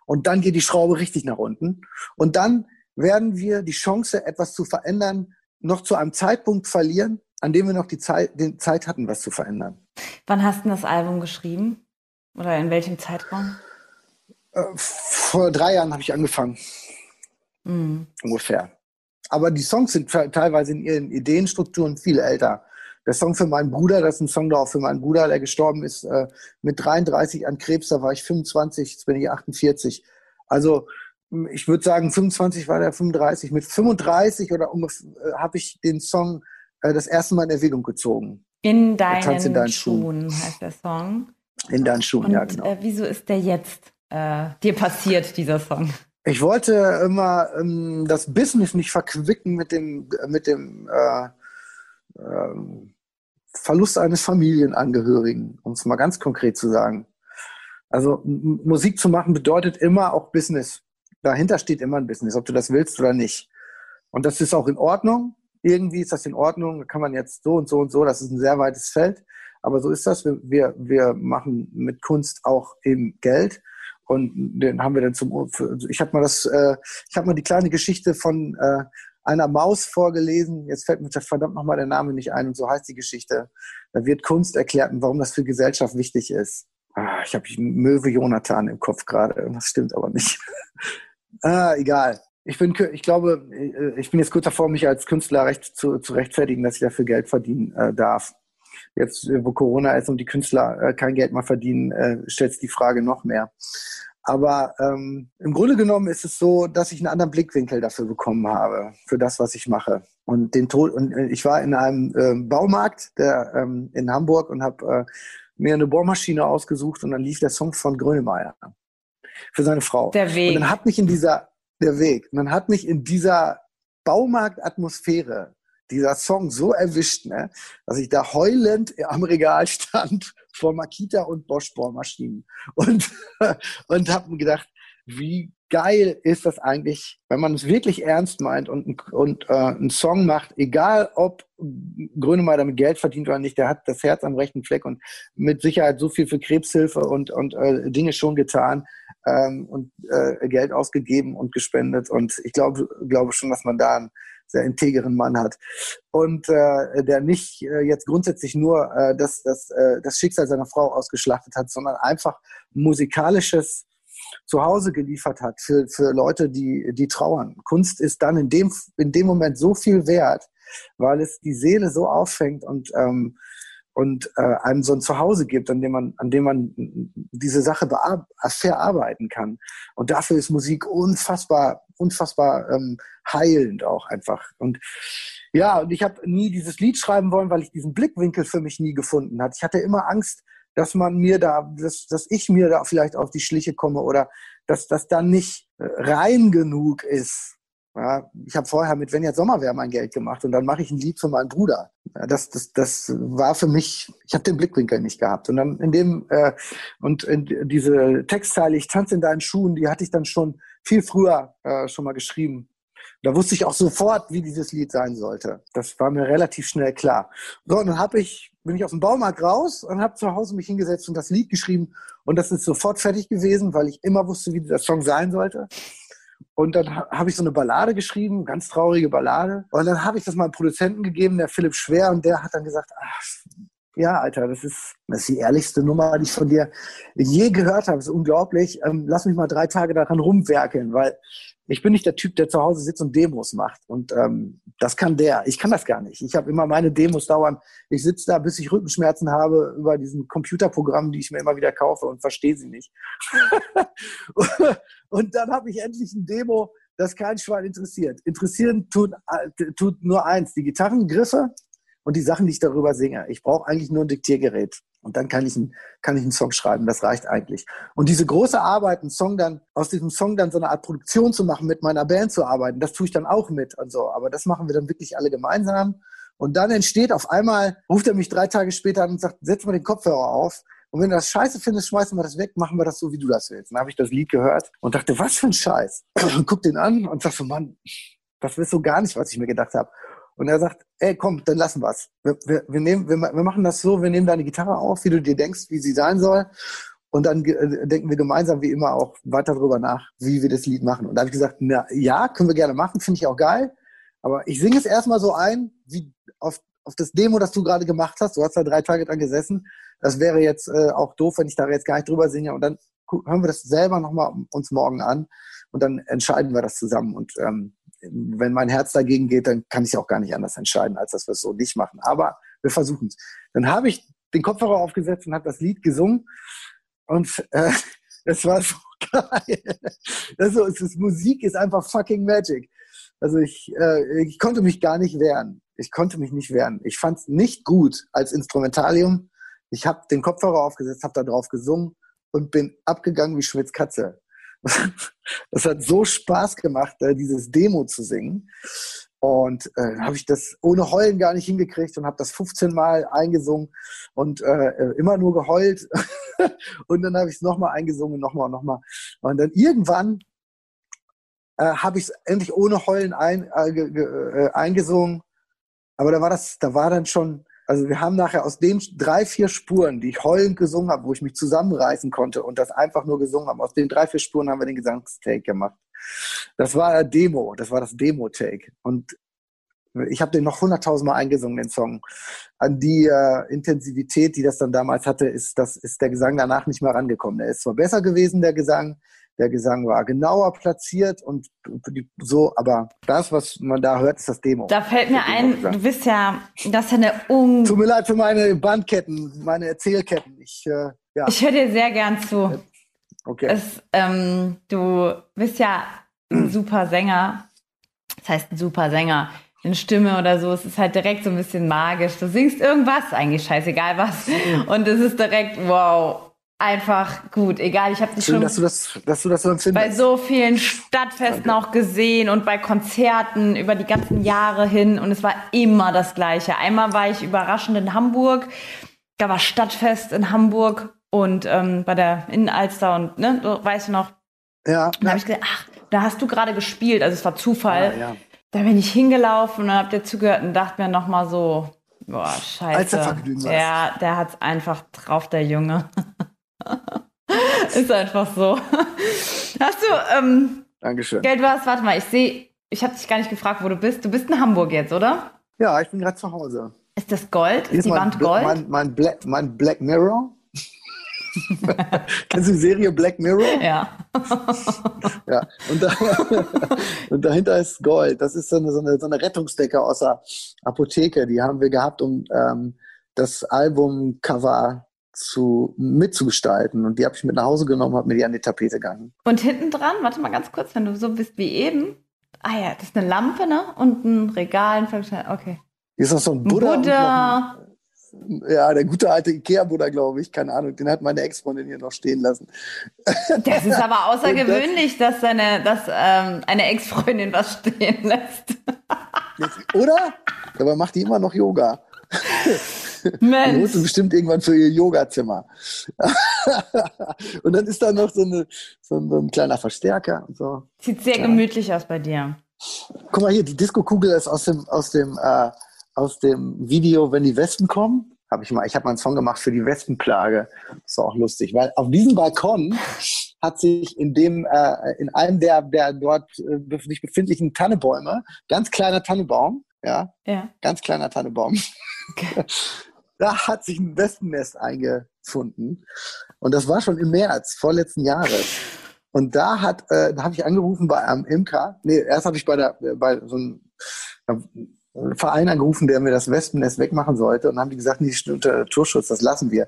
[SPEAKER 5] Und dann geht die Schraube richtig nach unten. Und dann werden wir die Chance, etwas zu verändern, noch zu einem Zeitpunkt verlieren, an dem wir noch die Zeit, die Zeit hatten, was zu verändern.
[SPEAKER 1] Wann hast du das Album geschrieben? Oder in welchem Zeitraum?
[SPEAKER 5] Äh, vor drei Jahren habe ich angefangen. Mhm. Ungefähr. aber die Songs sind teilweise in ihren Ideenstrukturen viel älter. Der Song für meinen Bruder, das ist ein Song darauf für meinen Bruder, der gestorben ist äh, mit 33 an Krebs, da war ich 25, jetzt bin ich 48. Also ich würde sagen, 25 war der 35. Mit 35 oder ungefähr äh, habe ich den Song äh, das erste Mal in Erwägung gezogen.
[SPEAKER 1] In deinen, in deinen Schuhen. Schuhen heißt der Song.
[SPEAKER 5] In deinen Schuhen,
[SPEAKER 1] Und,
[SPEAKER 5] ja, genau.
[SPEAKER 1] Äh, wieso ist der jetzt äh, dir passiert, dieser Song?
[SPEAKER 5] Ich wollte immer ähm, das Business nicht verquicken mit dem, mit dem äh, äh, Verlust eines Familienangehörigen, um es mal ganz konkret zu sagen. Also Musik zu machen bedeutet immer auch Business. Dahinter steht immer ein Business, ob du das willst oder nicht. Und das ist auch in Ordnung. Irgendwie ist das in Ordnung. Da kann man jetzt so und so und so. Das ist ein sehr weites Feld. Aber so ist das. Wir, wir, wir machen mit Kunst auch eben Geld. Und den haben wir dann zum, ich habe mal das, äh, ich habe mal die kleine Geschichte von äh, einer Maus vorgelesen. Jetzt fällt mir verdammt nochmal der Name nicht ein und so heißt die Geschichte. Da wird Kunst erklärt und warum das für Gesellschaft wichtig ist. Ah, ich habe Möwe Jonathan im Kopf gerade. Das stimmt aber nicht. [LAUGHS] ah, egal. Ich bin, ich glaube, ich bin jetzt kurz davor, mich als Künstler recht zu, zu rechtfertigen, dass ich dafür Geld verdienen äh, darf. Jetzt, wo Corona ist und die Künstler äh, kein Geld mehr verdienen, äh, stellt sich die Frage noch mehr. Aber ähm, im Grunde genommen ist es so, dass ich einen anderen Blickwinkel dafür bekommen habe, für das, was ich mache. Und den Tod, und äh, ich war in einem äh, Baumarkt der, ähm, in Hamburg und habe äh, mir eine Bohrmaschine ausgesucht und dann lief der Song von Grönemeyer für seine Frau.
[SPEAKER 1] Der Weg.
[SPEAKER 5] Und dann hat mich in dieser, der Weg, und dann hat mich in dieser Baumarktatmosphäre dieser Song so erwischt, ne, dass ich da heulend am Regal stand [LAUGHS] vor Makita und Bosch Bohrmaschinen und, [LAUGHS] und habe mir gedacht, wie geil ist das eigentlich, wenn man es wirklich ernst meint und, und äh, einen Song macht, egal ob Grönemeyer damit Geld verdient oder nicht, der hat das Herz am rechten Fleck und mit Sicherheit so viel für Krebshilfe und, und äh, Dinge schon getan ähm, und äh, Geld ausgegeben und gespendet. Und ich glaube, glaube schon, dass man da einen sehr integeren Mann hat. Und äh, der nicht äh, jetzt grundsätzlich nur äh, das, das, äh, das Schicksal seiner Frau ausgeschlachtet hat, sondern einfach musikalisches Zuhause geliefert hat für, für Leute, die, die trauern. Kunst ist dann in dem, in dem Moment so viel wert, weil es die Seele so auffängt und, ähm, und äh, einem so ein Zuhause gibt, an dem man, an dem man diese Sache verarbeiten kann. Und dafür ist Musik unfassbar, unfassbar ähm, heilend auch einfach. Und ja, und ich habe nie dieses Lied schreiben wollen, weil ich diesen Blickwinkel für mich nie gefunden hatte. Ich hatte immer Angst, dass man mir da, dass, dass ich mir da vielleicht auf die Schliche komme oder dass das dann nicht äh, rein genug ist. Ja, ich habe vorher mit Wenn jetzt Sommer wäre mein Geld gemacht und dann mache ich ein Lied für meinen Bruder. Ja, das, das, das war für mich, ich habe den Blickwinkel nicht gehabt. Und dann in dem, äh, und in diese Textzeile, ich tanze in deinen Schuhen, die hatte ich dann schon viel früher äh, schon mal geschrieben. Da wusste ich auch sofort, wie dieses Lied sein sollte. Das war mir relativ schnell klar. So, und dann habe ich bin ich aus dem Baumarkt raus und habe zu Hause mich hingesetzt und das Lied geschrieben. Und das ist sofort fertig gewesen, weil ich immer wusste, wie der Song sein sollte. Und dann habe ich so eine Ballade geschrieben, ganz traurige Ballade. Und dann habe ich das meinem Produzenten gegeben, der Philipp Schwer, und der hat dann gesagt, ach, ja, Alter, das ist, das ist die ehrlichste Nummer, die ich von dir je gehört habe. Das ist unglaublich. Ähm, lass mich mal drei Tage daran rumwerkeln, weil ich bin nicht der Typ, der zu Hause sitzt und Demos macht. Und ähm, das kann der. Ich kann das gar nicht. Ich habe immer meine Demos dauern. Ich sitze da, bis ich Rückenschmerzen habe über diesen Computerprogramm, die ich mir immer wieder kaufe und verstehe sie nicht. [LAUGHS] und dann habe ich endlich ein Demo, das kein Schwein interessiert. Interessieren tut, äh, tut nur eins, die Gitarrengriffe und die Sachen, die ich darüber singe. Ich brauche eigentlich nur ein Diktiergerät. Und dann kann ich, einen, kann ich einen Song schreiben. Das reicht eigentlich. Und diese große Arbeit, einen Song dann, aus diesem Song dann so eine Art Produktion zu machen, mit meiner Band zu arbeiten, das tue ich dann auch mit und so. Aber das machen wir dann wirklich alle gemeinsam. Und dann entsteht auf einmal, ruft er mich drei Tage später an und sagt, setz mal den Kopfhörer auf. Und wenn du das scheiße findest, schmeißen wir das weg, machen wir das so, wie du das willst. Dann habe ich das Lied gehört und dachte, was für ein Scheiß. Und [CLEARS THROAT] guck den an und sag so, Mann, das ist so gar nicht, was ich mir gedacht habe. Und er sagt, ey, komm, dann lassen wir's. Wir, wir, wir, nehmen, wir, wir machen das so, wir nehmen deine Gitarre auf, wie du dir denkst, wie sie sein soll. Und dann äh, denken wir gemeinsam wie immer auch weiter darüber nach, wie wir das Lied machen. Und da habe ich gesagt, na ja, können wir gerne machen, finde ich auch geil. Aber ich singe es erstmal so ein, wie auf, auf das Demo, das du gerade gemacht hast. Du hast da drei Tage dran gesessen. Das wäre jetzt äh, auch doof, wenn ich da jetzt gar nicht drüber singe. Und dann hören wir das selber nochmal uns morgen an und dann entscheiden wir das zusammen. Und ähm, wenn mein Herz dagegen geht, dann kann ich auch gar nicht anders entscheiden, als dass wir es so nicht machen. Aber wir versuchen es. Dann habe ich den Kopfhörer aufgesetzt und habe das Lied gesungen. Und äh, [LAUGHS] es war so [LAUGHS] geil. Also, es ist, Musik ist einfach fucking Magic. Also ich, äh, ich konnte mich gar nicht wehren. Ich konnte mich nicht wehren. Ich fand es nicht gut als Instrumentalium. Ich habe den Kopfhörer aufgesetzt, habe da drauf gesungen und bin abgegangen wie Schwitzkatze. Das hat so Spaß gemacht, dieses Demo zu singen. Und äh, habe ich das ohne Heulen gar nicht hingekriegt und habe das 15 Mal eingesungen und äh, äh, immer nur geheult. [LAUGHS] und dann habe ich es nochmal eingesungen, nochmal nochmal. Und dann irgendwann äh, habe ich es endlich ohne Heulen ein, äh, äh, eingesungen. Aber da war das, da war dann schon also wir haben nachher aus den drei, vier Spuren, die ich heulend gesungen habe, wo ich mich zusammenreißen konnte und das einfach nur gesungen habe, aus den drei, vier Spuren haben wir den Gesangstake gemacht. Das war Demo, das war das Demo-Take. Und ich habe den noch hunderttausendmal eingesungen, den Song. An die äh, Intensivität, die das dann damals hatte, ist, das, ist der Gesang danach nicht mehr rangekommen. Der ist zwar besser gewesen, der Gesang, der Gesang war genauer platziert und so, aber das, was man da hört, ist das Demo.
[SPEAKER 1] Da fällt mir ein, du bist ja, das ist ja eine un...
[SPEAKER 5] Tut mir leid für meine Bandketten, meine Erzählketten. Ich, äh, ja.
[SPEAKER 1] ich höre dir sehr gern zu.
[SPEAKER 5] Okay.
[SPEAKER 1] Es, ähm, du bist ja ein super Sänger. Das heißt, ein super Sänger. In Stimme oder so, es ist halt direkt so ein bisschen magisch. Du singst irgendwas, eigentlich scheißegal was. Und es ist direkt, wow, einfach gut. Egal, ich habe dich schon
[SPEAKER 5] dass du das, dass du das so empfindest.
[SPEAKER 1] bei so vielen Stadtfesten Danke. auch gesehen und bei Konzerten über die ganzen Jahre hin und es war immer das Gleiche. Einmal war ich überraschend in Hamburg, da war Stadtfest in Hamburg und ähm, bei der Innenalster und ne, du weißt du noch.
[SPEAKER 5] Ja.
[SPEAKER 1] Dann habe ich gesagt, ach, da hast du gerade gespielt, also es war Zufall.
[SPEAKER 5] Ja, ja.
[SPEAKER 1] Da bin ich hingelaufen und hab dir zugehört und dachte mir noch mal so, boah, scheiße.
[SPEAKER 5] Als
[SPEAKER 1] ja, der hat's einfach drauf, der Junge. [LAUGHS] [LAUGHS] Ist einfach so. Hast du ähm,
[SPEAKER 5] Dankeschön.
[SPEAKER 1] Geld was? Warte mal, ich sehe, ich habe dich gar nicht gefragt, wo du bist. Du bist in Hamburg jetzt, oder?
[SPEAKER 5] Ja, ich bin gerade zu Hause.
[SPEAKER 1] Ist das Gold? Ist, ist die Wand Gold?
[SPEAKER 5] Mein, mein, Black, mein Black Mirror. [LAUGHS] Kennst du die Serie Black Mirror?
[SPEAKER 1] Ja. [LAUGHS]
[SPEAKER 5] ja. Und, da, und, dahinter ist Gold. Das ist so eine, so eine, so eine Rettungsdecke aus der Apotheke. Die haben wir gehabt, um ähm, das Albumcover zu, mitzugestalten. Und die habe ich mit nach Hause genommen, habe mir die an die Tapete gegangen.
[SPEAKER 1] Und hinten dran, warte mal ganz kurz, wenn du so bist wie eben. Ah ja, das ist eine Lampe, ne? Und ein Regal, ein Okay.
[SPEAKER 5] Hier ist noch so ein Buddha.
[SPEAKER 1] Buddha.
[SPEAKER 5] Ja, der gute alte Ikea-Buddha, glaube ich. Keine Ahnung, den hat meine Ex-Freundin hier noch stehen lassen.
[SPEAKER 1] Das ist aber [LAUGHS] außergewöhnlich, das, dass, seine, dass ähm, eine Ex-Freundin was stehen lässt.
[SPEAKER 5] Oder? Dabei macht die immer noch Yoga. [LAUGHS]
[SPEAKER 1] Mensch.
[SPEAKER 5] Musste bestimmt irgendwann für ihr Yogazimmer. [LAUGHS] und dann ist da noch so, eine, so, ein, so ein kleiner Verstärker und so.
[SPEAKER 1] Sieht sehr ja. gemütlich aus bei dir.
[SPEAKER 5] Guck mal hier, die Disco-Kugel ist aus dem, aus dem, äh, aus dem Video, wenn die Wespen kommen. Hab ich mal, ich habe mal einen Song gemacht für die Wespenplage. Das war auch lustig, weil auf diesem Balkon hat sich in dem, äh, in einem der, der dort äh, sich befindlichen Tannebäume, ganz kleiner Tannebaum, ja,
[SPEAKER 1] ja.
[SPEAKER 5] ganz kleiner Tannebaum, okay. [LAUGHS] da hat sich ein Wespennest eingefunden. Und das war schon im März vorletzten Jahres. Und da hat, äh, da habe ich angerufen bei einem Imker. Nee, erst habe ich bei der, bei so einem Verein angerufen, der mir das Wespennest wegmachen sollte. Und dann haben die gesagt, nee, unter Naturschutz, das lassen wir.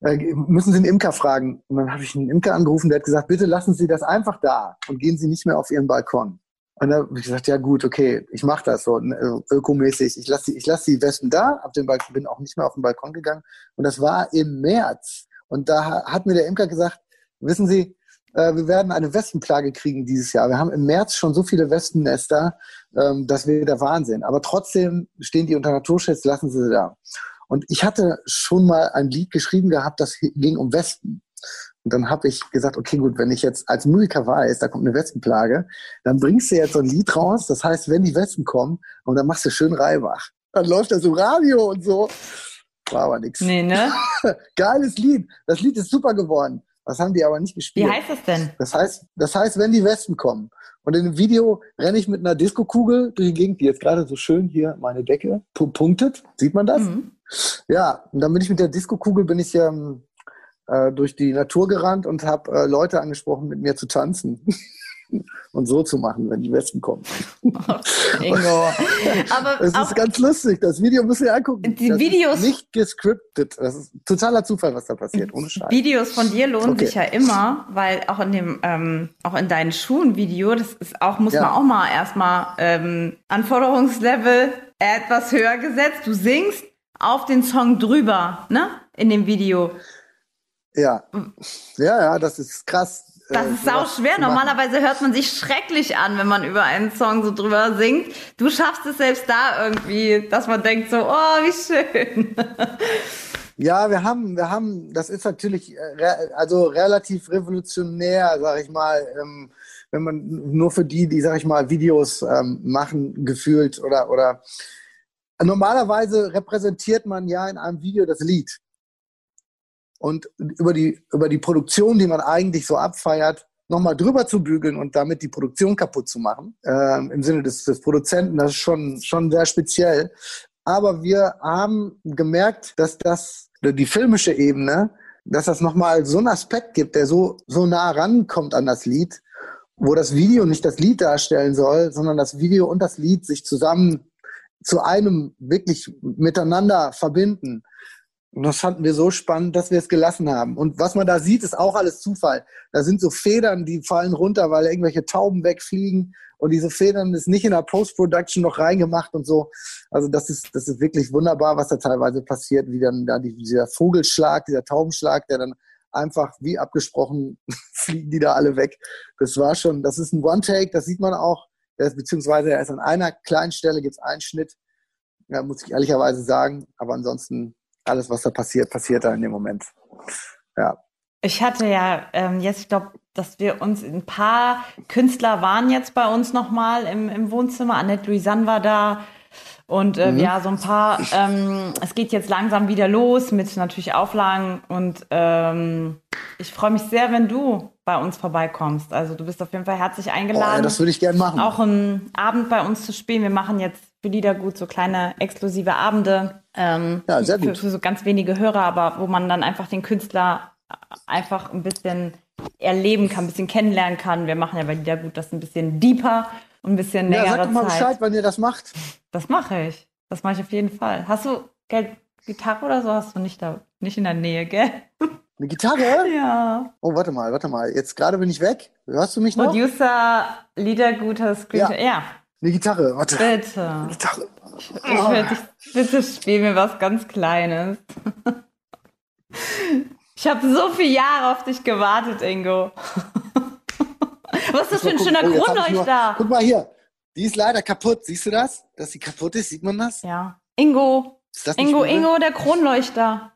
[SPEAKER 5] Äh, müssen Sie einen Imker fragen. Und dann habe ich einen Imker angerufen, der hat gesagt, bitte lassen Sie das einfach da und gehen Sie nicht mehr auf Ihren Balkon. Und dann habe ich gesagt, ja gut, okay, ich mache das so ne, ökomäßig. Ich lasse ich lass die Westen da, ab dem Balkon, bin auch nicht mehr auf den Balkon gegangen. Und das war im März. Und da hat mir der Imker gesagt, wissen Sie, äh, wir werden eine Wespenplage kriegen dieses Jahr. Wir haben im März schon so viele Wespennester, ähm, das wäre der Wahnsinn. Aber trotzdem stehen die unter Naturschutz, lassen Sie sie da. Und ich hatte schon mal ein Lied geschrieben gehabt, das ging um Wespen. Und dann habe ich gesagt, okay, gut, wenn ich jetzt als Musiker weiß, da kommt eine Wespenplage, dann bringst du jetzt so ein Lied raus. Das heißt, wenn die Wespen kommen, und dann machst du schön Reibach. Dann läuft das im Radio und so. War aber nichts.
[SPEAKER 1] Nee, ne? [LAUGHS]
[SPEAKER 5] Geiles Lied. Das Lied ist super geworden. Das haben die aber nicht gespielt.
[SPEAKER 1] Wie heißt das denn?
[SPEAKER 5] Das heißt, das heißt, wenn die Wespen kommen. Und in dem Video renne ich mit einer Diskokugel durch die Gegend, die jetzt gerade so schön hier meine Decke punktet. Sieht man das? Mhm. Ja, und dann bin ich mit der Diskokugel, bin ich ähm, äh, durch die Natur gerannt und habe äh, Leute angesprochen, mit mir zu tanzen. [LAUGHS] und so zu machen, wenn die Besten kommen. [LAUGHS] [LAUGHS]
[SPEAKER 1] Ingo.
[SPEAKER 5] Aber es ist ganz lustig. Das Video müssen wir angucken.
[SPEAKER 1] Die
[SPEAKER 5] das
[SPEAKER 1] Videos.
[SPEAKER 5] nicht gescriptet. Das ist totaler Zufall, was da passiert. Ohne Scheiß.
[SPEAKER 1] Videos von dir lohnen okay. sich ja immer, weil auch in dem, ähm, auch in deinen Schuhen-Video, das ist auch, muss ja. man auch mal erstmal ähm, Anforderungslevel etwas höher gesetzt. Du singst auf den Song drüber, ne? In dem Video.
[SPEAKER 5] Ja. Ja, ja, das ist krass.
[SPEAKER 1] Das ist sau schwer. Normalerweise hört man sich schrecklich an, wenn man über einen Song so drüber singt. Du schaffst es selbst da irgendwie, dass man denkt so, oh, wie schön. [LAUGHS]
[SPEAKER 5] Ja, wir haben, wir haben, das ist natürlich äh, also relativ revolutionär, sag ich mal, ähm, wenn man nur für die, die, sag ich mal, Videos ähm, machen, gefühlt oder, oder normalerweise repräsentiert man ja in einem Video das Lied und über die, über die Produktion, die man eigentlich so abfeiert, nochmal drüber zu bügeln und damit die Produktion kaputt zu machen, äh, im Sinne des, des Produzenten, das ist schon, schon sehr speziell. Aber wir haben gemerkt, dass das, die filmische Ebene, dass das nochmal so einen Aspekt gibt, der so, so nah rankommt an das Lied, wo das Video nicht das Lied darstellen soll, sondern das Video und das Lied sich zusammen zu einem wirklich miteinander verbinden. Und das fanden wir so spannend, dass wir es gelassen haben. Und was man da sieht, ist auch alles Zufall. Da sind so Federn, die fallen runter, weil irgendwelche Tauben wegfliegen. Und diese Federn ist nicht in der Post-Production noch reingemacht und so. Also das ist, das ist wirklich wunderbar, was da teilweise passiert, wie dann da dieser Vogelschlag, dieser Taubenschlag, der dann einfach wie abgesprochen [LAUGHS] fliegen die da alle weg. Das war schon, das ist ein One-Take, das sieht man auch. Beziehungsweise er ist an einer kleinen Stelle, gibt es einen Schnitt. Ja, muss ich ehrlicherweise sagen. Aber ansonsten alles, was da passiert, passiert da in dem Moment. Ja.
[SPEAKER 1] Ich hatte ja ähm, jetzt, ich glaube, dass wir uns ein paar Künstler waren jetzt bei uns nochmal im, im Wohnzimmer. Annette Louisanne war da. Und äh, mhm. ja, so ein paar, ähm, es geht jetzt langsam wieder los mit natürlich Auflagen und ähm, ich freue mich sehr, wenn du bei uns vorbeikommst. Also du bist auf jeden Fall herzlich eingeladen. Oh, ja,
[SPEAKER 5] das würde ich gerne machen.
[SPEAKER 1] Auch einen Abend bei uns zu spielen. Wir machen jetzt Liedergut so kleine exklusive Abende. Ähm, ja, sehr gut. Für, für so ganz wenige Hörer, aber wo man dann einfach den Künstler einfach ein bisschen erleben kann, ein bisschen kennenlernen kann. Wir machen ja bei Liedergut das ein bisschen deeper und ein bisschen längere Zeit. Ja, sag
[SPEAKER 5] mal Bescheid, wann ihr das macht.
[SPEAKER 1] Das mache ich. Das mache ich auf jeden Fall. Hast du Geld, Gitarre oder so? Hast du nicht da, nicht in der Nähe, gell? [LAUGHS]
[SPEAKER 5] Eine Gitarre?
[SPEAKER 1] Ja.
[SPEAKER 5] Oh, warte mal, warte mal. Jetzt gerade bin ich weg. Hörst du mich noch?
[SPEAKER 1] Producer, Liederguter, Screenshot. Ja. ja.
[SPEAKER 5] Eine Gitarre, warte.
[SPEAKER 1] Bitte.
[SPEAKER 5] Gitarre.
[SPEAKER 1] Will dich, bitte spiel mir was ganz Kleines. Ich habe so viele Jahre auf dich gewartet, Ingo. Was ist das für ein schöner oh, Kronleuchter?
[SPEAKER 5] Guck mal hier. Die ist leider kaputt. Siehst du das? Dass sie kaputt ist? Sieht man das?
[SPEAKER 1] Ja. Ingo. Ingo, Ingo, der Kronleuchter.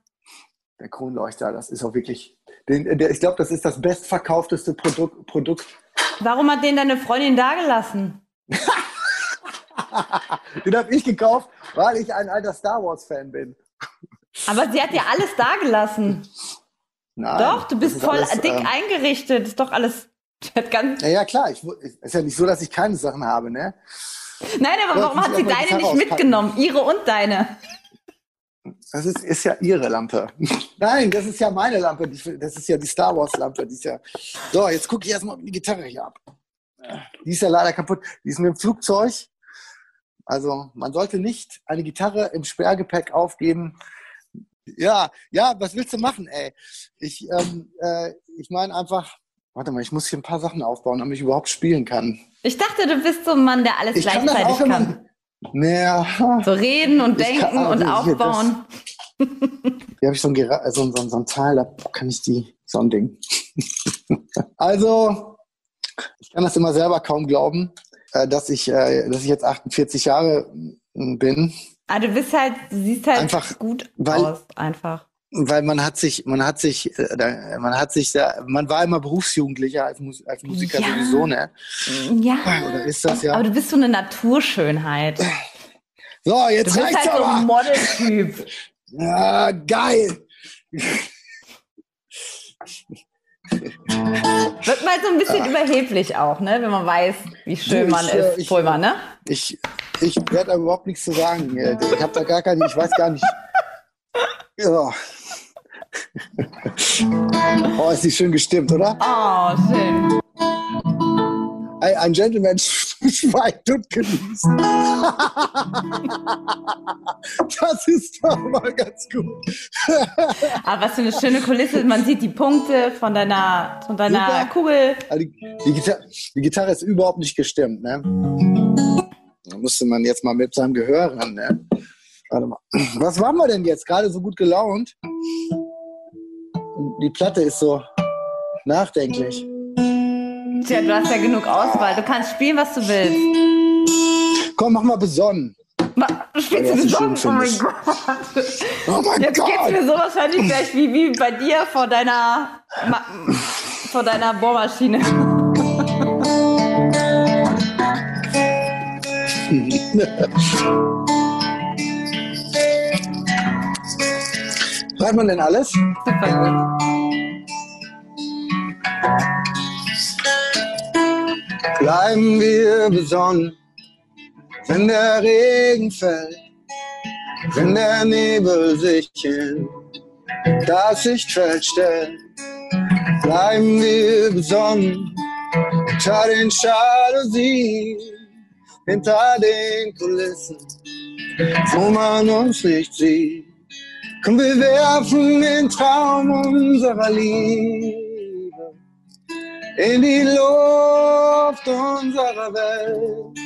[SPEAKER 5] Der Kronleuchter, das ist auch wirklich. Den, der, ich glaube, das ist das bestverkaufteste Produkt, Produkt.
[SPEAKER 1] Warum hat den deine Freundin dagelassen? [LAUGHS]
[SPEAKER 5] Den habe ich gekauft, weil ich ein alter Star Wars-Fan bin.
[SPEAKER 1] Aber sie hat ja alles dagelassen. Nein. Doch, du bist voll alles, dick ähm, eingerichtet. Ist doch alles.
[SPEAKER 5] Ganz ja, klar. Ich, ist ja nicht so, dass ich keine Sachen habe, ne?
[SPEAKER 1] Nein, aber warum hat sie deine nicht mitgenommen? Ihre und deine.
[SPEAKER 5] Das ist, ist ja ihre Lampe. [LAUGHS] Nein, das ist ja meine Lampe. Das ist ja die Star Wars Lampe. Die ist ja so, jetzt gucke ich erstmal die Gitarre hier ab. Die ist ja leider kaputt. Die ist mit dem Flugzeug. Also man sollte nicht eine Gitarre im Sperrgepäck aufgeben. Ja, ja, was willst du machen, ey? Ich, ähm, äh, ich meine einfach, warte mal, ich muss hier ein paar Sachen aufbauen, damit ich überhaupt spielen kann.
[SPEAKER 1] Ich dachte, du bist so ein Mann, der alles ich gleichzeitig kann. kann.
[SPEAKER 5] Naja.
[SPEAKER 1] So reden und denken kann, also und aufbauen.
[SPEAKER 5] Hier habe ich so ein, so, so, so ein Teil, da kann ich die, so ein Ding. [LAUGHS] also, ich kann das immer selber kaum glauben, äh, dass ich, äh, dass ich jetzt 48 Jahre mm, bin.
[SPEAKER 1] Ah, du bist halt, du siehst halt einfach, gut weil, aus, einfach.
[SPEAKER 5] Weil man hat sich, man hat sich, äh, man hat sich, man war immer Berufsjugendlicher als, als Musiker ja. sowieso, ne?
[SPEAKER 1] Ja.
[SPEAKER 5] Oder ist das ja?
[SPEAKER 1] Aber du bist so eine Naturschönheit.
[SPEAKER 5] So, jetzt
[SPEAKER 1] du bist halt aber. so ein Modeltyp. [LAUGHS]
[SPEAKER 5] Ja, geil.
[SPEAKER 1] Wird mal so ein bisschen ah. überheblich auch, ne? wenn man weiß, wie schön du, man ich, ist. Ich, Pulver, ne?
[SPEAKER 5] Ich, ich werde da überhaupt nichts zu sagen. Ich habe da gar keine, ich weiß gar nicht. Ja. Oh, ist die schön gestimmt, oder?
[SPEAKER 1] Oh, schön.
[SPEAKER 5] Ein, ein Gentleman [LAUGHS] schweigt und genießt. [LAUGHS] das ist doch mal ganz gut.
[SPEAKER 1] Aber [LAUGHS] was für eine schöne Kulisse. Man sieht die Punkte von deiner, von deiner Super. Kugel.
[SPEAKER 5] Also die, die, Gitarre, die, Gitarre, ist überhaupt nicht gestimmt. Ne? Da musste man jetzt mal mit seinem Gehör ran. Ne? Warte mal. Was waren wir denn jetzt? Gerade so gut gelaunt. Die Platte ist so nachdenklich.
[SPEAKER 1] Tja, du hast ja genug Auswahl. Du kannst spielen, was du willst.
[SPEAKER 5] Komm, mach mal besonnen.
[SPEAKER 1] Ma, spielst du besonnen? Oh mein Gott. Oh mein Jetzt Gott. geht's mir so wahrscheinlich gleich wie, wie bei dir vor deiner, vor deiner Bohrmaschine.
[SPEAKER 5] Hört man denn alles? Super gut. Bleiben wir besonnen, wenn der Regen fällt, wenn der Nebel sich in das Sichtfeld stellt. Bleiben wir besonnen, unter den Jalousien, hinter den Kulissen, wo man uns nicht sieht. Komm, wir werfen den Traum unserer Liebe in die Luft unserer Welt.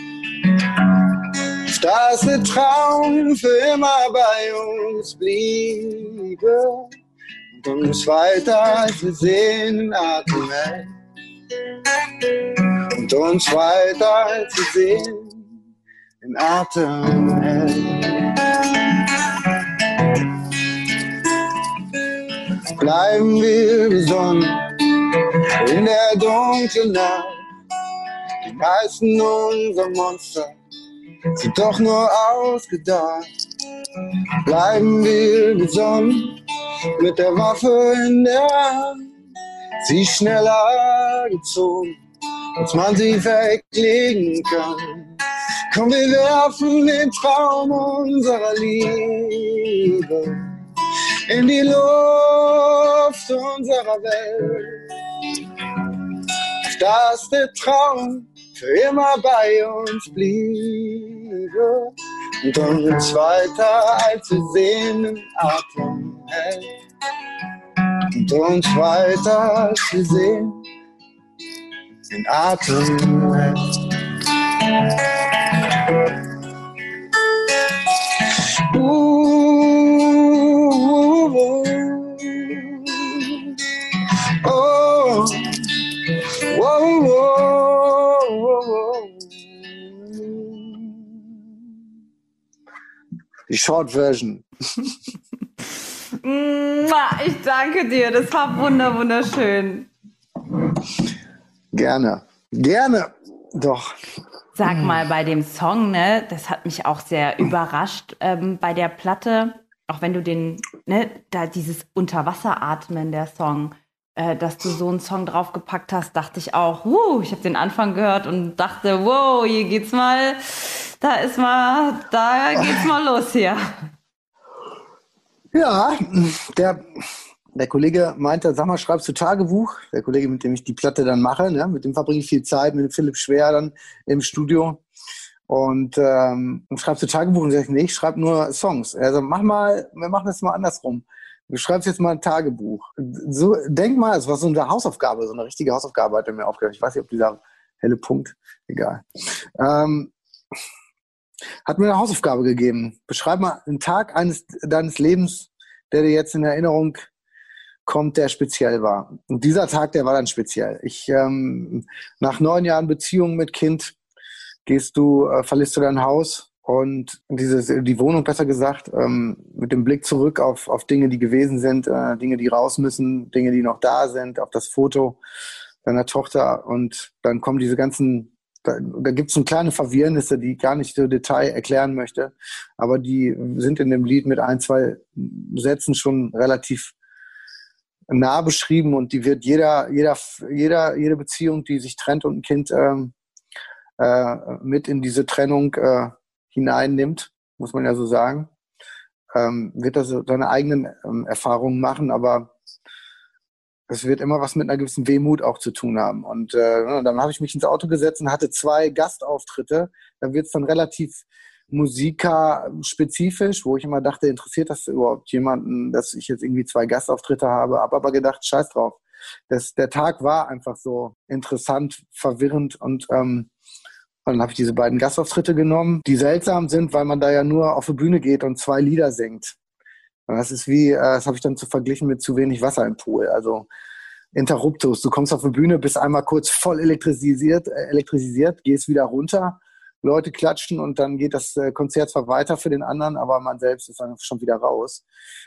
[SPEAKER 5] Der Traum für immer bei uns bliebe und uns weiter als wir sehen hält. Und uns weiter als wir sehen in Atem bleiben wir besonnen in der dunklen Nacht. Die meisten unserer Monster sind doch nur ausgedacht. Bleiben wir besonnen mit der Waffe in der Hand. Sie schneller gezogen, als man sie weglegen kann. Komm, wir werfen den Traum unserer Liebe in die Luft unserer Welt. Dass der Traum für immer bei uns bliebe und uns weiter als wir sehnen Atem hält. Und uns weiter als wir sehen in Atem hält. Die Short Version.
[SPEAKER 1] ich danke dir, das war wunder wunderschön.
[SPEAKER 5] Gerne, gerne, doch.
[SPEAKER 1] Sag mal, bei dem Song, ne, das hat mich auch sehr überrascht ähm, bei der Platte, auch wenn du den, ne, da dieses Unterwasseratmen der Song, äh, dass du so einen Song draufgepackt hast, dachte ich auch, uh, ich habe den Anfang gehört und dachte, wow, hier geht's mal, da ist mal, da geht's mal los hier.
[SPEAKER 5] Ja, der, der Kollege meinte, sag mal, schreibst du Tagebuch? Der Kollege, mit dem ich die Platte dann mache, ne? mit dem verbringe ich viel Zeit, mit dem Philipp Schwer dann im Studio. Und, ähm, schreibst du Tagebuch? Und sag ich, nee, ich schreibe nur Songs. Er sagt, mach mal, wir machen das mal andersrum. Du schreibst jetzt mal ein Tagebuch. So, denk mal, es war so eine Hausaufgabe, so eine richtige Hausaufgabe hat er mir aufgehört. Ich weiß nicht, ob dieser helle Punkt, egal. Ähm, hat mir eine Hausaufgabe gegeben. Beschreib mal einen Tag eines deines Lebens, der dir jetzt in Erinnerung kommt, der speziell war. Und dieser Tag, der war dann speziell. Ich ähm, nach neun Jahren Beziehung mit Kind gehst du, äh, verlässt du dein Haus und dieses, die Wohnung besser gesagt, ähm, mit dem Blick zurück auf, auf Dinge, die gewesen sind, äh, Dinge, die raus müssen, Dinge, die noch da sind, auf das Foto deiner Tochter. Und dann kommen diese ganzen, da, da gibt es so kleine Verwirrnisse, die ich gar nicht so Detail erklären möchte, aber die sind in dem Lied mit ein, zwei Sätzen schon relativ nah beschrieben und die wird jeder, jeder, jeder, jede Beziehung, die sich trennt und ein Kind ähm, äh, mit in diese Trennung äh, hineinnimmt, muss man ja so sagen, ähm, wird er seine eigenen ähm, Erfahrungen machen, aber es wird immer was mit einer gewissen Wehmut auch zu tun haben. Und äh, dann habe ich mich ins Auto gesetzt und hatte zwei Gastauftritte. Da wird es dann relativ musikerspezifisch, wo ich immer dachte, interessiert das überhaupt jemanden, dass ich jetzt irgendwie zwei Gastauftritte habe? Hab aber gedacht, scheiß drauf. Das, der Tag war einfach so interessant, verwirrend und ähm, dann habe ich diese beiden Gastauftritte genommen, die seltsam sind, weil man da ja nur auf die Bühne geht und zwei Lieder singt. Das ist wie, äh, das habe ich dann zu verglichen mit zu wenig Wasser im Pool. Also Interruptus. Du kommst auf die Bühne, bist einmal kurz voll elektrisiert, äh, elektrisiert, gehst wieder runter, Leute klatschen und dann geht das äh, Konzert zwar weiter für den anderen, aber man selbst ist dann schon wieder raus.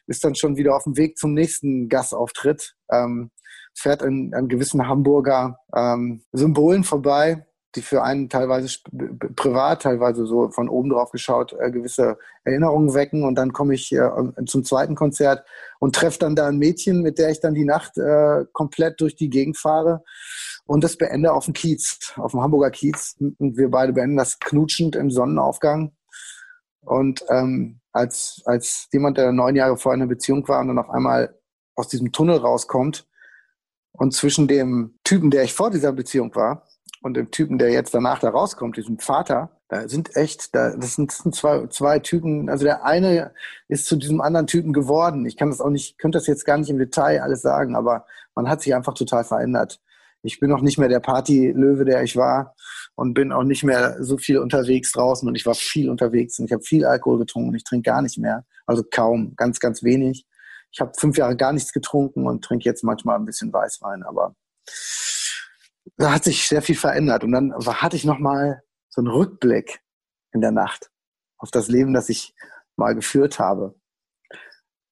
[SPEAKER 5] Ist dann schon wieder auf dem Weg zum nächsten Gastauftritt. Ähm, fährt an, an gewissen Hamburger ähm, Symbolen vorbei, die für einen teilweise privat, teilweise so von oben drauf geschaut, äh, gewisse Erinnerungen wecken. Und dann komme ich äh, zum zweiten Konzert und treffe dann da ein Mädchen, mit der ich dann die Nacht äh, komplett durch die Gegend fahre und das beende auf dem Kiez, auf dem Hamburger Kiez. Und wir beide beenden das knutschend im Sonnenaufgang. Und ähm, als, als jemand, der neun Jahre vorher in einer Beziehung war und dann auf einmal aus diesem Tunnel rauskommt und zwischen dem Typen, der ich vor dieser Beziehung war, und dem Typen, der jetzt danach da rauskommt, diesem Vater, da sind echt, da, das sind, zwei, zwei Typen, also der eine ist zu diesem anderen Typen geworden. Ich kann das auch nicht, könnte das jetzt gar nicht im Detail alles sagen, aber man hat sich einfach total verändert. Ich bin auch nicht mehr der Partylöwe, der ich war und bin auch nicht mehr so viel unterwegs draußen und ich war viel unterwegs und ich habe viel Alkohol getrunken und ich trinke gar nicht mehr, also kaum, ganz, ganz wenig. Ich habe fünf Jahre gar nichts getrunken und trinke jetzt manchmal ein bisschen Weißwein, aber da hat sich sehr viel verändert. Und dann hatte ich nochmal so einen Rückblick in der Nacht auf das Leben, das ich mal geführt habe.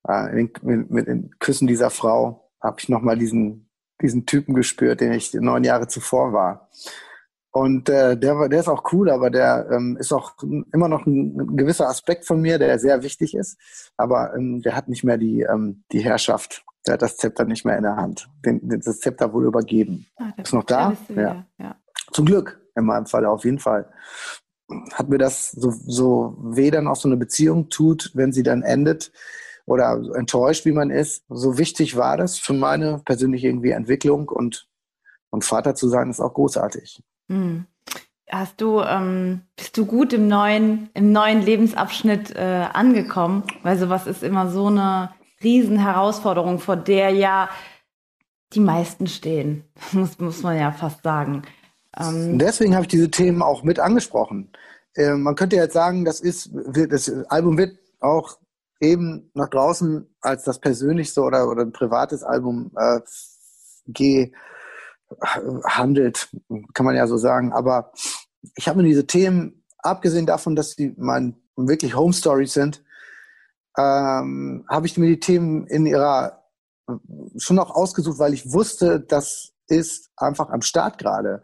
[SPEAKER 5] Äh, mit, mit den Küssen dieser Frau habe ich nochmal diesen, diesen Typen gespürt, den ich neun Jahre zuvor war. Und äh, der, der ist auch cool, aber der ähm, ist auch immer noch ein, ein, gewisser Aspekt von mir, der sehr wichtig ist. Aber ähm, der hat nicht mehr die, ähm, die Herrschaft der hat das Zepter nicht mehr in der Hand. Den, das Zepter wurde übergeben. Ah, ist noch da? Ja. ja. Zum Glück, in meinem Fall auf jeden Fall. Hat mir das so, so weh dann auch so eine Beziehung tut, wenn sie dann endet oder enttäuscht, wie man ist. So wichtig war das für meine persönliche irgendwie Entwicklung und, und Vater zu sein ist auch großartig.
[SPEAKER 1] Hm. Hast du, ähm, bist du gut im neuen, im neuen Lebensabschnitt äh, angekommen? Weil sowas ist immer so eine Riesenherausforderung, vor der ja die meisten stehen, [LAUGHS] muss, muss man ja fast sagen.
[SPEAKER 5] Ähm Deswegen habe ich diese Themen auch mit angesprochen. Äh, man könnte jetzt sagen, das ist, das Album wird auch eben nach draußen als das persönlichste oder, oder ein privates Album äh, gehandelt, kann man ja so sagen. Aber ich habe mir diese Themen, abgesehen davon, dass sie mein wirklich Home Stories sind, ähm, habe ich mir die Themen in ihrer schon auch ausgesucht, weil ich wusste, dass ist einfach am Start gerade.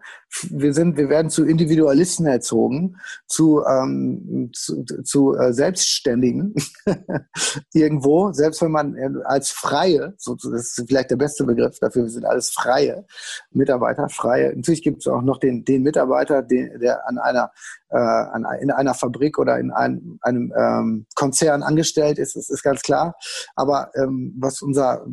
[SPEAKER 5] Wir sind, wir werden zu Individualisten erzogen, zu, ähm, zu, zu äh, Selbstständigen [LAUGHS] irgendwo, selbst wenn man äh, als Freie, so, das ist vielleicht der beste Begriff dafür, wir sind alles freie Mitarbeiter, freie. Natürlich gibt es auch noch den, den Mitarbeiter, den, der an einer äh, an, in einer Fabrik oder in einem, einem ähm, Konzern angestellt ist, das ist ganz klar. Aber ähm, was unser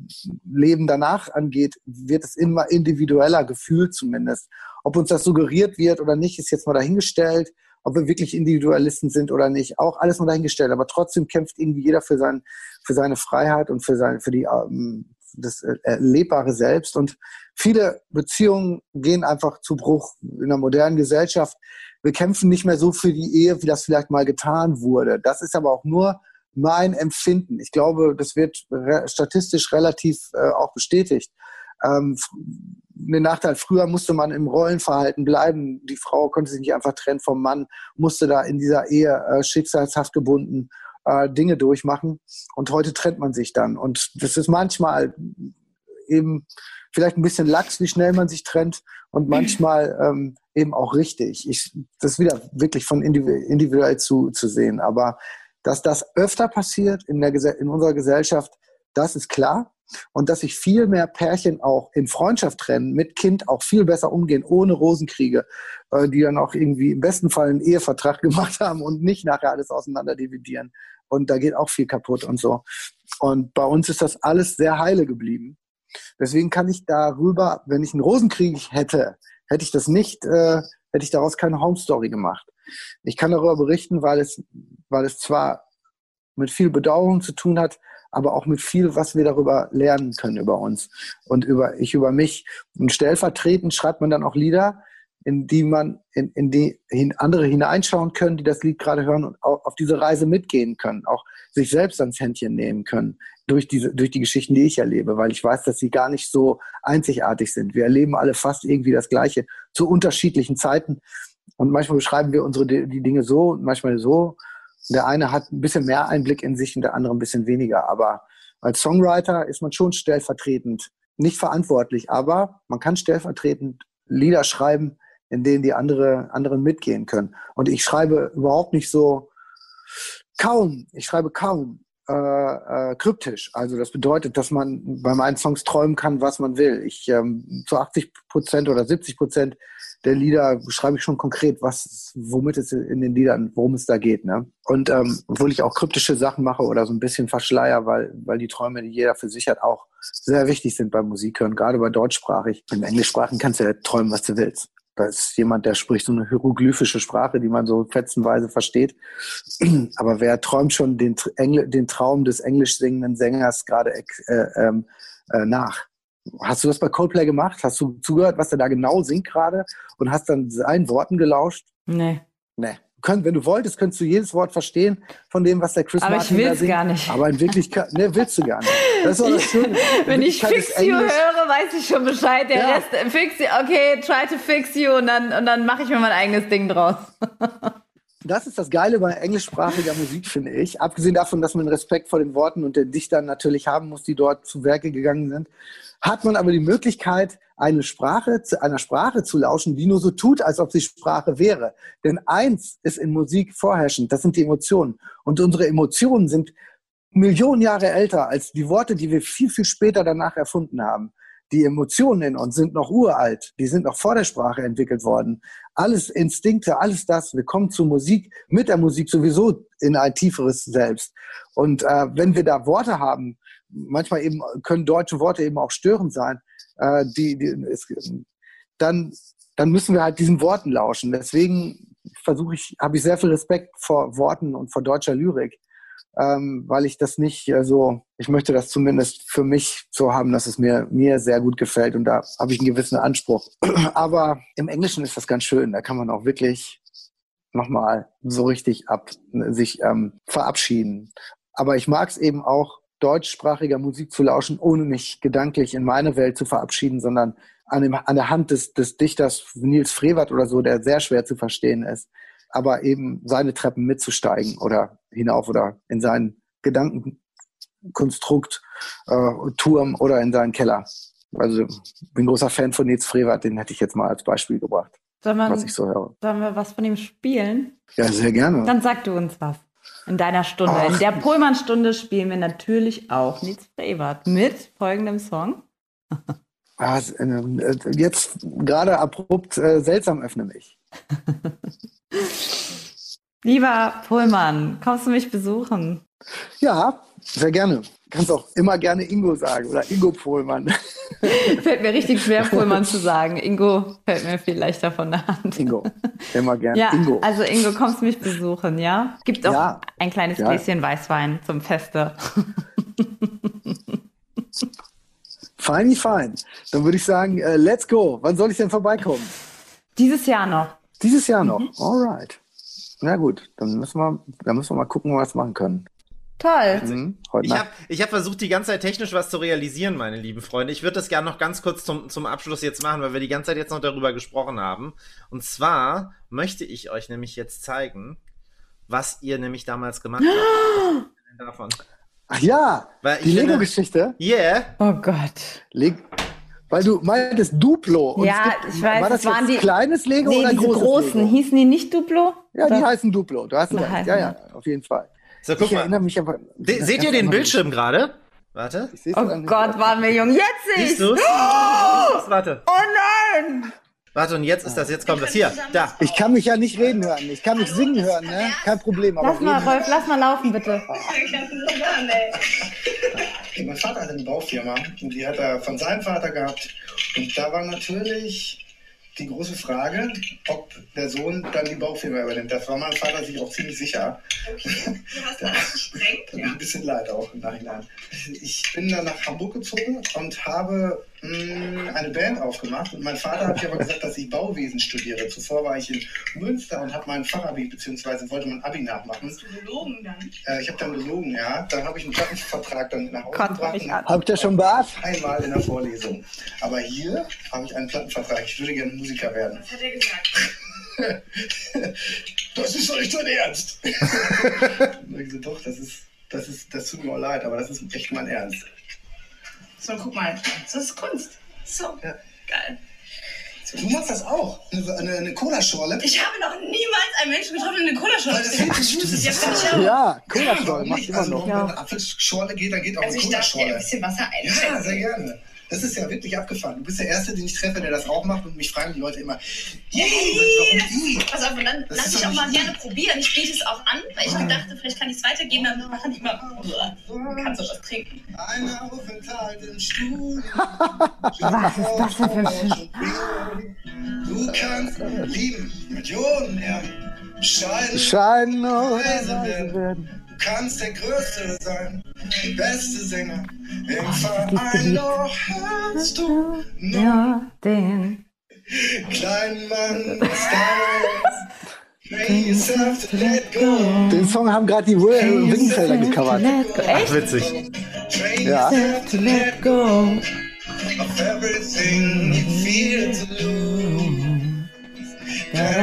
[SPEAKER 5] Leben danach angeht, wird es immer individueller gefühlt zumindest. Ob uns das suggeriert wird oder nicht, ist jetzt mal dahingestellt. Ob wir wirklich Individualisten sind oder nicht, auch alles mal dahingestellt. Aber trotzdem kämpft irgendwie jeder für, sein, für seine Freiheit und für, sein, für die, ähm, das erlebbare Selbst. Und viele Beziehungen gehen einfach zu Bruch in der modernen Gesellschaft wir kämpfen nicht mehr so für die Ehe, wie das vielleicht mal getan wurde. Das ist aber auch nur mein Empfinden. Ich glaube, das wird statistisch relativ äh, auch bestätigt. Ähm, den Nachteil, früher musste man im Rollenverhalten bleiben. Die Frau konnte sich nicht einfach trennen vom Mann, musste da in dieser Ehe äh, schicksalshaft gebunden äh, Dinge durchmachen. Und heute trennt man sich dann. Und das ist manchmal eben vielleicht ein bisschen lax, wie schnell man sich trennt und manchmal ähm, eben auch richtig. Ich, das ist wieder wirklich von individuell zu, zu sehen. Aber dass das öfter passiert in, der, in unserer Gesellschaft, das ist klar. Und dass sich viel mehr Pärchen auch in Freundschaft trennen, mit Kind auch viel besser umgehen, ohne Rosenkriege, äh, die dann auch irgendwie im besten Fall einen Ehevertrag [LAUGHS] gemacht haben und nicht nachher alles auseinander dividieren. Und da geht auch viel kaputt und so. Und bei uns ist das alles sehr heile geblieben. Deswegen kann ich darüber, wenn ich einen Rosenkrieg hätte, hätte ich das nicht, äh, hätte ich daraus keine Home Story gemacht. Ich kann darüber berichten, weil es, weil es zwar mit viel Bedauerung zu tun hat, aber auch mit viel, was wir darüber lernen können über uns und über ich über mich. Und stellvertretend schreibt man dann auch Lieder, in die man in, in die hin, andere hineinschauen können, die das Lied gerade hören und auch auf diese Reise mitgehen können, auch sich selbst ans Händchen nehmen können durch diese durch die Geschichten, die ich erlebe, weil ich weiß, dass sie gar nicht so einzigartig sind. Wir erleben alle fast irgendwie das Gleiche zu unterschiedlichen Zeiten und manchmal beschreiben wir unsere die Dinge so und manchmal so. Der eine hat ein bisschen mehr Einblick in sich und der andere ein bisschen weniger, aber als Songwriter ist man schon stellvertretend nicht verantwortlich, aber man kann stellvertretend Lieder schreiben, in denen die andere, anderen mitgehen können. Und ich schreibe überhaupt nicht so kaum, ich schreibe kaum äh, äh, kryptisch. Also das bedeutet, dass man bei meinen Songs träumen kann, was man will. Ich ähm, zu 80 Prozent oder 70 Prozent der Lieder schreibe ich schon konkret, was, womit es in den Liedern, worum es da geht. Ne? Und ähm, obwohl ich auch kryptische Sachen mache oder so ein bisschen verschleier, weil, weil die Träume, die jeder für sich hat, auch sehr wichtig sind beim Musikhören, gerade bei deutschsprachig. Im Englischsprachen kannst du ja träumen, was du willst. Da ist jemand, der spricht so eine hieroglyphische Sprache, die man so fetzenweise versteht. [CLEARS THROAT] Aber wer träumt schon den, Engl den Traum des englisch singenden Sängers gerade äh, ähm, äh, nach? Hast du das bei Coldplay gemacht? Hast du zugehört, was er da genau singt gerade und hast dann seinen Worten gelauscht?
[SPEAKER 1] Nee.
[SPEAKER 5] Nee könnt, wenn du wolltest, könntest du jedes Wort verstehen von dem, was der Chris
[SPEAKER 1] Aber
[SPEAKER 5] Martin
[SPEAKER 1] ich will's
[SPEAKER 5] da singt.
[SPEAKER 1] gar nicht.
[SPEAKER 5] Aber in Wirklichkeit, ne, willst du gar nicht. Das ist auch das Schöne. [LAUGHS]
[SPEAKER 1] Wenn ich Fix You höre, weiß ich schon Bescheid. Der
[SPEAKER 5] Ja.
[SPEAKER 1] Rest, Fix You, okay, try to fix you und dann, und dann mache ich mir mein eigenes Ding draus. [LAUGHS]
[SPEAKER 5] Das ist das Geile bei englischsprachiger Musik, finde ich. Abgesehen davon, dass man Respekt vor den Worten und den Dichtern natürlich haben muss, die dort zu Werke gegangen sind, hat man aber die Möglichkeit, eine Sprache, einer Sprache zu lauschen, die nur so tut, als ob sie Sprache wäre. Denn eins ist in Musik vorherrschend, das sind die Emotionen. Und unsere Emotionen sind Millionen Jahre älter als die Worte, die wir viel, viel später danach erfunden haben. Die Emotionen in uns sind noch uralt, die sind noch vor der Sprache entwickelt worden. Alles Instinkte, alles das, wir kommen zur Musik, mit der Musik sowieso in ein tieferes Selbst. Und äh, wenn wir da Worte haben, manchmal eben können deutsche Worte eben auch störend sein, äh, die, die, es, dann, dann müssen wir halt diesen Worten lauschen. Deswegen versuche ich, habe ich sehr viel Respekt vor Worten und vor deutscher Lyrik ähm, weil ich das nicht äh, so, ich möchte das zumindest für mich so haben, dass es mir, mir sehr gut gefällt und da habe ich einen gewissen Anspruch. [CLEARS THROAT] Aber im Englischen ist das ganz schön, da kann man auch wirklich nochmal so richtig ab, sich ähm, verabschieden. Aber ich mag es eben auch, deutschsprachiger Musik zu lauschen, ohne mich gedanklich in meine Welt zu verabschieden, sondern an, dem, an der Hand des, des Dichters Nils Frevert oder so, der sehr schwer zu verstehen ist, aber eben seine Treppen mitzusteigen oder hinauf oder in seinen Gedankenkonstrukt, äh, Turm oder in seinen Keller. Also ich bin großer Fan von Nils Frevert, den hätte ich jetzt mal als Beispiel gebracht,
[SPEAKER 1] Soll man,
[SPEAKER 5] was ich so höre.
[SPEAKER 1] sollen wir was von ihm spielen?
[SPEAKER 5] Ja, sehr gerne.
[SPEAKER 1] Dann sag du uns was. In deiner Stunde.
[SPEAKER 5] Ach.
[SPEAKER 1] In der Pullman-Stunde spielen wir natürlich auch Nils Flavored mit folgendem Song. [LAUGHS]
[SPEAKER 5] Ah, s- äh, jetzt gerade abrupt äh, seltsam öffne mich. [LAUGHS]
[SPEAKER 1] Lieber Pullman, kommst du mich besuchen?
[SPEAKER 5] Ja, sehr gerne. Kannst auch immer gerne Ingo sagen oder Ingo Pohlmann. [LAUGHS]
[SPEAKER 1] Fällt mir richtig schwer, Pullman zu sagen. Ingo fällt mir viel leichter von der Hand.
[SPEAKER 5] Ingo. Immer gerne.
[SPEAKER 1] Ja,
[SPEAKER 5] Ingo.
[SPEAKER 1] also Ingo, kommst du mich besuchen, ja? Gibt auch
[SPEAKER 5] Ja.
[SPEAKER 1] ein kleines
[SPEAKER 5] Ja.
[SPEAKER 1] Gläschen Weißwein zum Feste. [LAUGHS]
[SPEAKER 5] Feini fein. Dann würde ich sagen, äh, let's go. Wann soll ich denn vorbeikommen?
[SPEAKER 1] Dieses Jahr noch.
[SPEAKER 5] Dieses Jahr noch.
[SPEAKER 1] Mhm.
[SPEAKER 5] Alright. Na gut, dann müssen wir, dann müssen wir mal gucken, was wir machen können.
[SPEAKER 1] Toll.
[SPEAKER 5] Mhm. Heute
[SPEAKER 6] Ich
[SPEAKER 5] Nacht.
[SPEAKER 6] habe ich hab versucht, die ganze Zeit technisch was zu realisieren, meine lieben Freunde. Ich würde das gerne noch ganz kurz zum, zum Abschluss jetzt machen, weil wir die ganze Zeit jetzt noch darüber gesprochen haben. Und zwar möchte ich euch nämlich jetzt zeigen, was ihr nämlich damals gemacht habt. [GASPS] Davon?
[SPEAKER 5] Ach ja,
[SPEAKER 6] Weil
[SPEAKER 5] die
[SPEAKER 6] ich
[SPEAKER 5] Lego-Geschichte.
[SPEAKER 6] Yeah.
[SPEAKER 1] Oh Gott.
[SPEAKER 5] Leg weil du meintest Duplo. Und
[SPEAKER 1] Ja,
[SPEAKER 5] gibt,
[SPEAKER 1] ich weiß,
[SPEAKER 5] War das
[SPEAKER 1] waren
[SPEAKER 5] jetzt
[SPEAKER 1] die-
[SPEAKER 5] kleines Lego
[SPEAKER 1] Nee,
[SPEAKER 5] oder
[SPEAKER 1] diese
[SPEAKER 5] großes
[SPEAKER 1] großen.
[SPEAKER 5] Lego?
[SPEAKER 1] Hießen die nicht Duplo?
[SPEAKER 5] Ja, die
[SPEAKER 1] Oder?
[SPEAKER 5] heißen Duplo. Du hast recht. Ja, ja, auf jeden Fall.
[SPEAKER 6] So, guck
[SPEAKER 5] ich erinnere
[SPEAKER 6] mal.
[SPEAKER 5] mich aber.
[SPEAKER 6] Se seht ihr den Bildschirm gerade? Warte.
[SPEAKER 1] Oh. Gott, waren wir jung. Jetzt sehe
[SPEAKER 6] Siehst
[SPEAKER 1] ich.
[SPEAKER 6] du's? Warte.
[SPEAKER 1] Oh nein!
[SPEAKER 6] Warte, und jetzt ist das, jetzt kommt das hier. Da.
[SPEAKER 5] Ich kann mich ja nicht reden hören. Ich kann mich singen hören, ne? Kein Problem.
[SPEAKER 1] lass mal, Rolf, lass mal laufen, bitte. [LAUGHS]
[SPEAKER 8] mein Vater hatte eine Baufirma und die hat er von seinem Vater gehabt. Und da war natürlich die große Frage, ob der Sohn dann die Baufirma übernimmt. Das war mein Vater sich auch ziemlich sicher. Okay. Du hast da? [LAUGHS] Ja. Ein bisschen leid auch im Nachhinein. Ich bin dann nach Hamburg gezogen und habe eine Band aufgemacht. Und mein Vater hat mir aber gesagt, dass ich Bauwesen studiere. Zuvor war ich in Münster und habe meinen Fachabi, beziehungsweise wollte mein Abi nachmachen. Hast du gelogen dann? Äh, ich habe dann gelogen, ja. Dann habe ich einen Plattenvertrag dann nach Hause gebracht.
[SPEAKER 5] Habt ihr schon Bart?
[SPEAKER 8] Einmal in der Vorlesung. Aber hier habe ich einen Plattenvertrag. Ich würde gerne Musiker werden. Was hat er gesagt? [LAUGHS] das ist doch nicht dein Ernst. [LAUGHS] und ich so, doch, das ist, das ist, das tut mir auch leid, aber das ist echt mein Ernst.
[SPEAKER 7] So, guck mal, das ist Kunst. So, ja. geil.
[SPEAKER 8] Du machst das auch? Eine, eine, eine Cola-Schorle?
[SPEAKER 7] Ich habe noch niemals einen Menschen getroffen, der eine Cola-Schorle
[SPEAKER 5] das ja, ja, Cola-Schorle macht immer
[SPEAKER 8] also,
[SPEAKER 5] noch.
[SPEAKER 8] Wenn man eine Apfelschorle geht, dann geht auch
[SPEAKER 7] also
[SPEAKER 8] eine Cola-Schorle.
[SPEAKER 7] ein bisschen Wasser einschenken.
[SPEAKER 8] Ja, sehr gerne. Das ist ja wirklich abgefahren. Du bist der Erste, den ich treffe, der das auch macht und mich fragen die Leute immer,
[SPEAKER 7] yay, warum Pass auf, und dann das lass ich auch mal gerne probieren. Ich biete es auch an, weil ich ah. dachte, vielleicht kann ich es weitergeben, dann machen die immer, kannst du das trinken. Ein Aufenthalt im Studio. [LAUGHS]
[SPEAKER 1] Was ist das denn für ein
[SPEAKER 8] Du kannst lieben, Millionen Erben, scheiden,
[SPEAKER 5] scheiden werden
[SPEAKER 8] kannst der Größte sein, der beste Sänger im oh, Verein. Doch hast du nur den kleinen Mann [LAUGHS]
[SPEAKER 5] Den Song haben gerade die Wingenfelder gecovert.
[SPEAKER 6] Echt? Witzig.
[SPEAKER 5] Ja.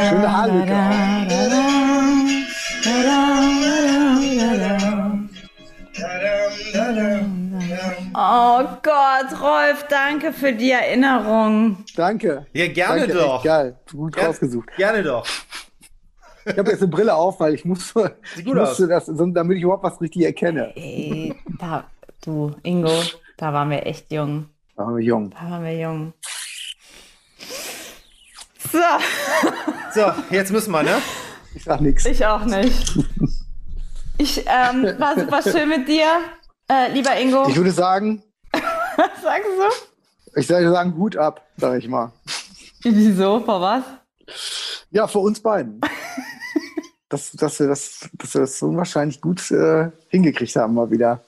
[SPEAKER 5] Schöne Harlika.
[SPEAKER 1] Oh Gott, Rolf, danke für die Erinnerung.
[SPEAKER 5] Danke.
[SPEAKER 6] Ja, gerne
[SPEAKER 5] danke,
[SPEAKER 6] doch.
[SPEAKER 5] Geil, gut Ger rausgesucht.
[SPEAKER 6] Gerne doch.
[SPEAKER 5] Ich habe jetzt eine Brille auf, weil ich musste, ich musste das, damit ich überhaupt was richtig erkenne.
[SPEAKER 1] Ey, da, du, Ingo, da waren wir echt jung.
[SPEAKER 5] Da waren wir jung.
[SPEAKER 1] Da waren wir jung. So.
[SPEAKER 6] So, jetzt müssen wir, ne?
[SPEAKER 5] Ich sag nichts.
[SPEAKER 1] Ich auch nicht. Ich ähm, war super schön mit dir, äh, lieber Ingo.
[SPEAKER 5] Ich würde sagen.
[SPEAKER 1] was [LAUGHS] sagst du?
[SPEAKER 5] Ich würde sagen, Hut ab, sag ich mal.
[SPEAKER 1] Wieso? Vor was?
[SPEAKER 5] Ja, für uns beiden. [LAUGHS] dass, dass, wir das, dass wir das so unwahrscheinlich gut äh, hingekriegt haben, mal wieder.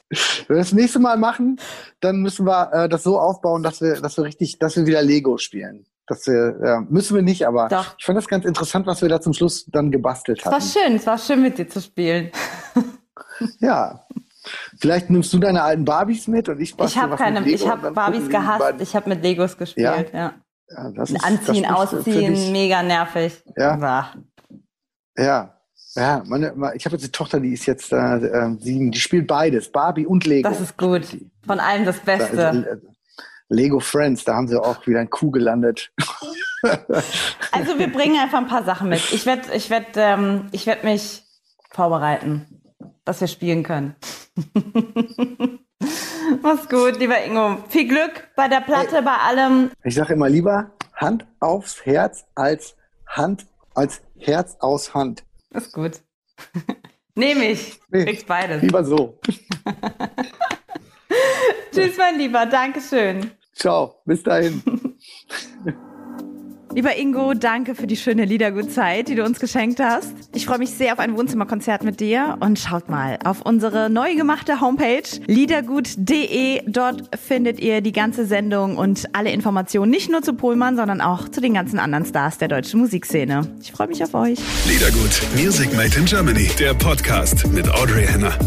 [SPEAKER 5] Wenn wir das nächste Mal machen, dann müssen wir äh, das so aufbauen, dass wir, dass wir richtig, dass wir wieder Lego spielen. Das wir, ja, müssen wir nicht, aber Doch. ich fand das ganz interessant, was wir da zum Schluss dann gebastelt haben.
[SPEAKER 1] Es war schön, es war schön mit dir zu spielen.
[SPEAKER 5] ja. [LAUGHS] Vielleicht nimmst du deine alten Barbies mit und ich
[SPEAKER 1] Ich habe keine, ich habe Barbies gehasst, ich habe mit Legos gespielt, ja. ja. ja ist, Anziehen, ausziehen, ich, mega nervig.
[SPEAKER 5] Ja. War. Ja. Ja, meine, ich habe jetzt die Tochter, die ist jetzt äh, sieben, die spielt beides, Barbie und Lego.
[SPEAKER 1] Das ist gut. Von allem das Beste. Da ist,
[SPEAKER 5] Lego Friends, da haben sie auch wieder ein Kuh gelandet. [LAUGHS]
[SPEAKER 1] also wir bringen einfach ein paar Sachen mit. Ich werde ich werd, ähm, werd mich vorbereiten, dass wir spielen können. [LAUGHS] Mach's gut, lieber Ingo. Viel Glück bei der Platte, hey, bei allem.
[SPEAKER 5] Ich sage immer lieber Hand aufs Herz als Hand als Herz aus Hand.
[SPEAKER 1] ist gut. [LAUGHS] Nehme ich. Nee, Kriegst beides.
[SPEAKER 5] Lieber so. [LAUGHS]
[SPEAKER 1] Tschüss, mein Lieber. Dankeschön.
[SPEAKER 5] Ciao, bis dahin.
[SPEAKER 1] Lieber Ingo, danke für die schöne Liedergutzeit, die du uns geschenkt hast. Ich freue mich sehr auf ein Wohnzimmerkonzert mit dir und schaut mal auf unsere neu gemachte Homepage liedergut.de. Dort findet ihr die ganze Sendung und alle Informationen nicht nur zu Pohlmann, sondern auch zu den ganzen anderen Stars der deutschen Musikszene. Ich freue mich auf euch.
[SPEAKER 4] Liedergut, Music Made in Germany, der Podcast mit Audrey Henner.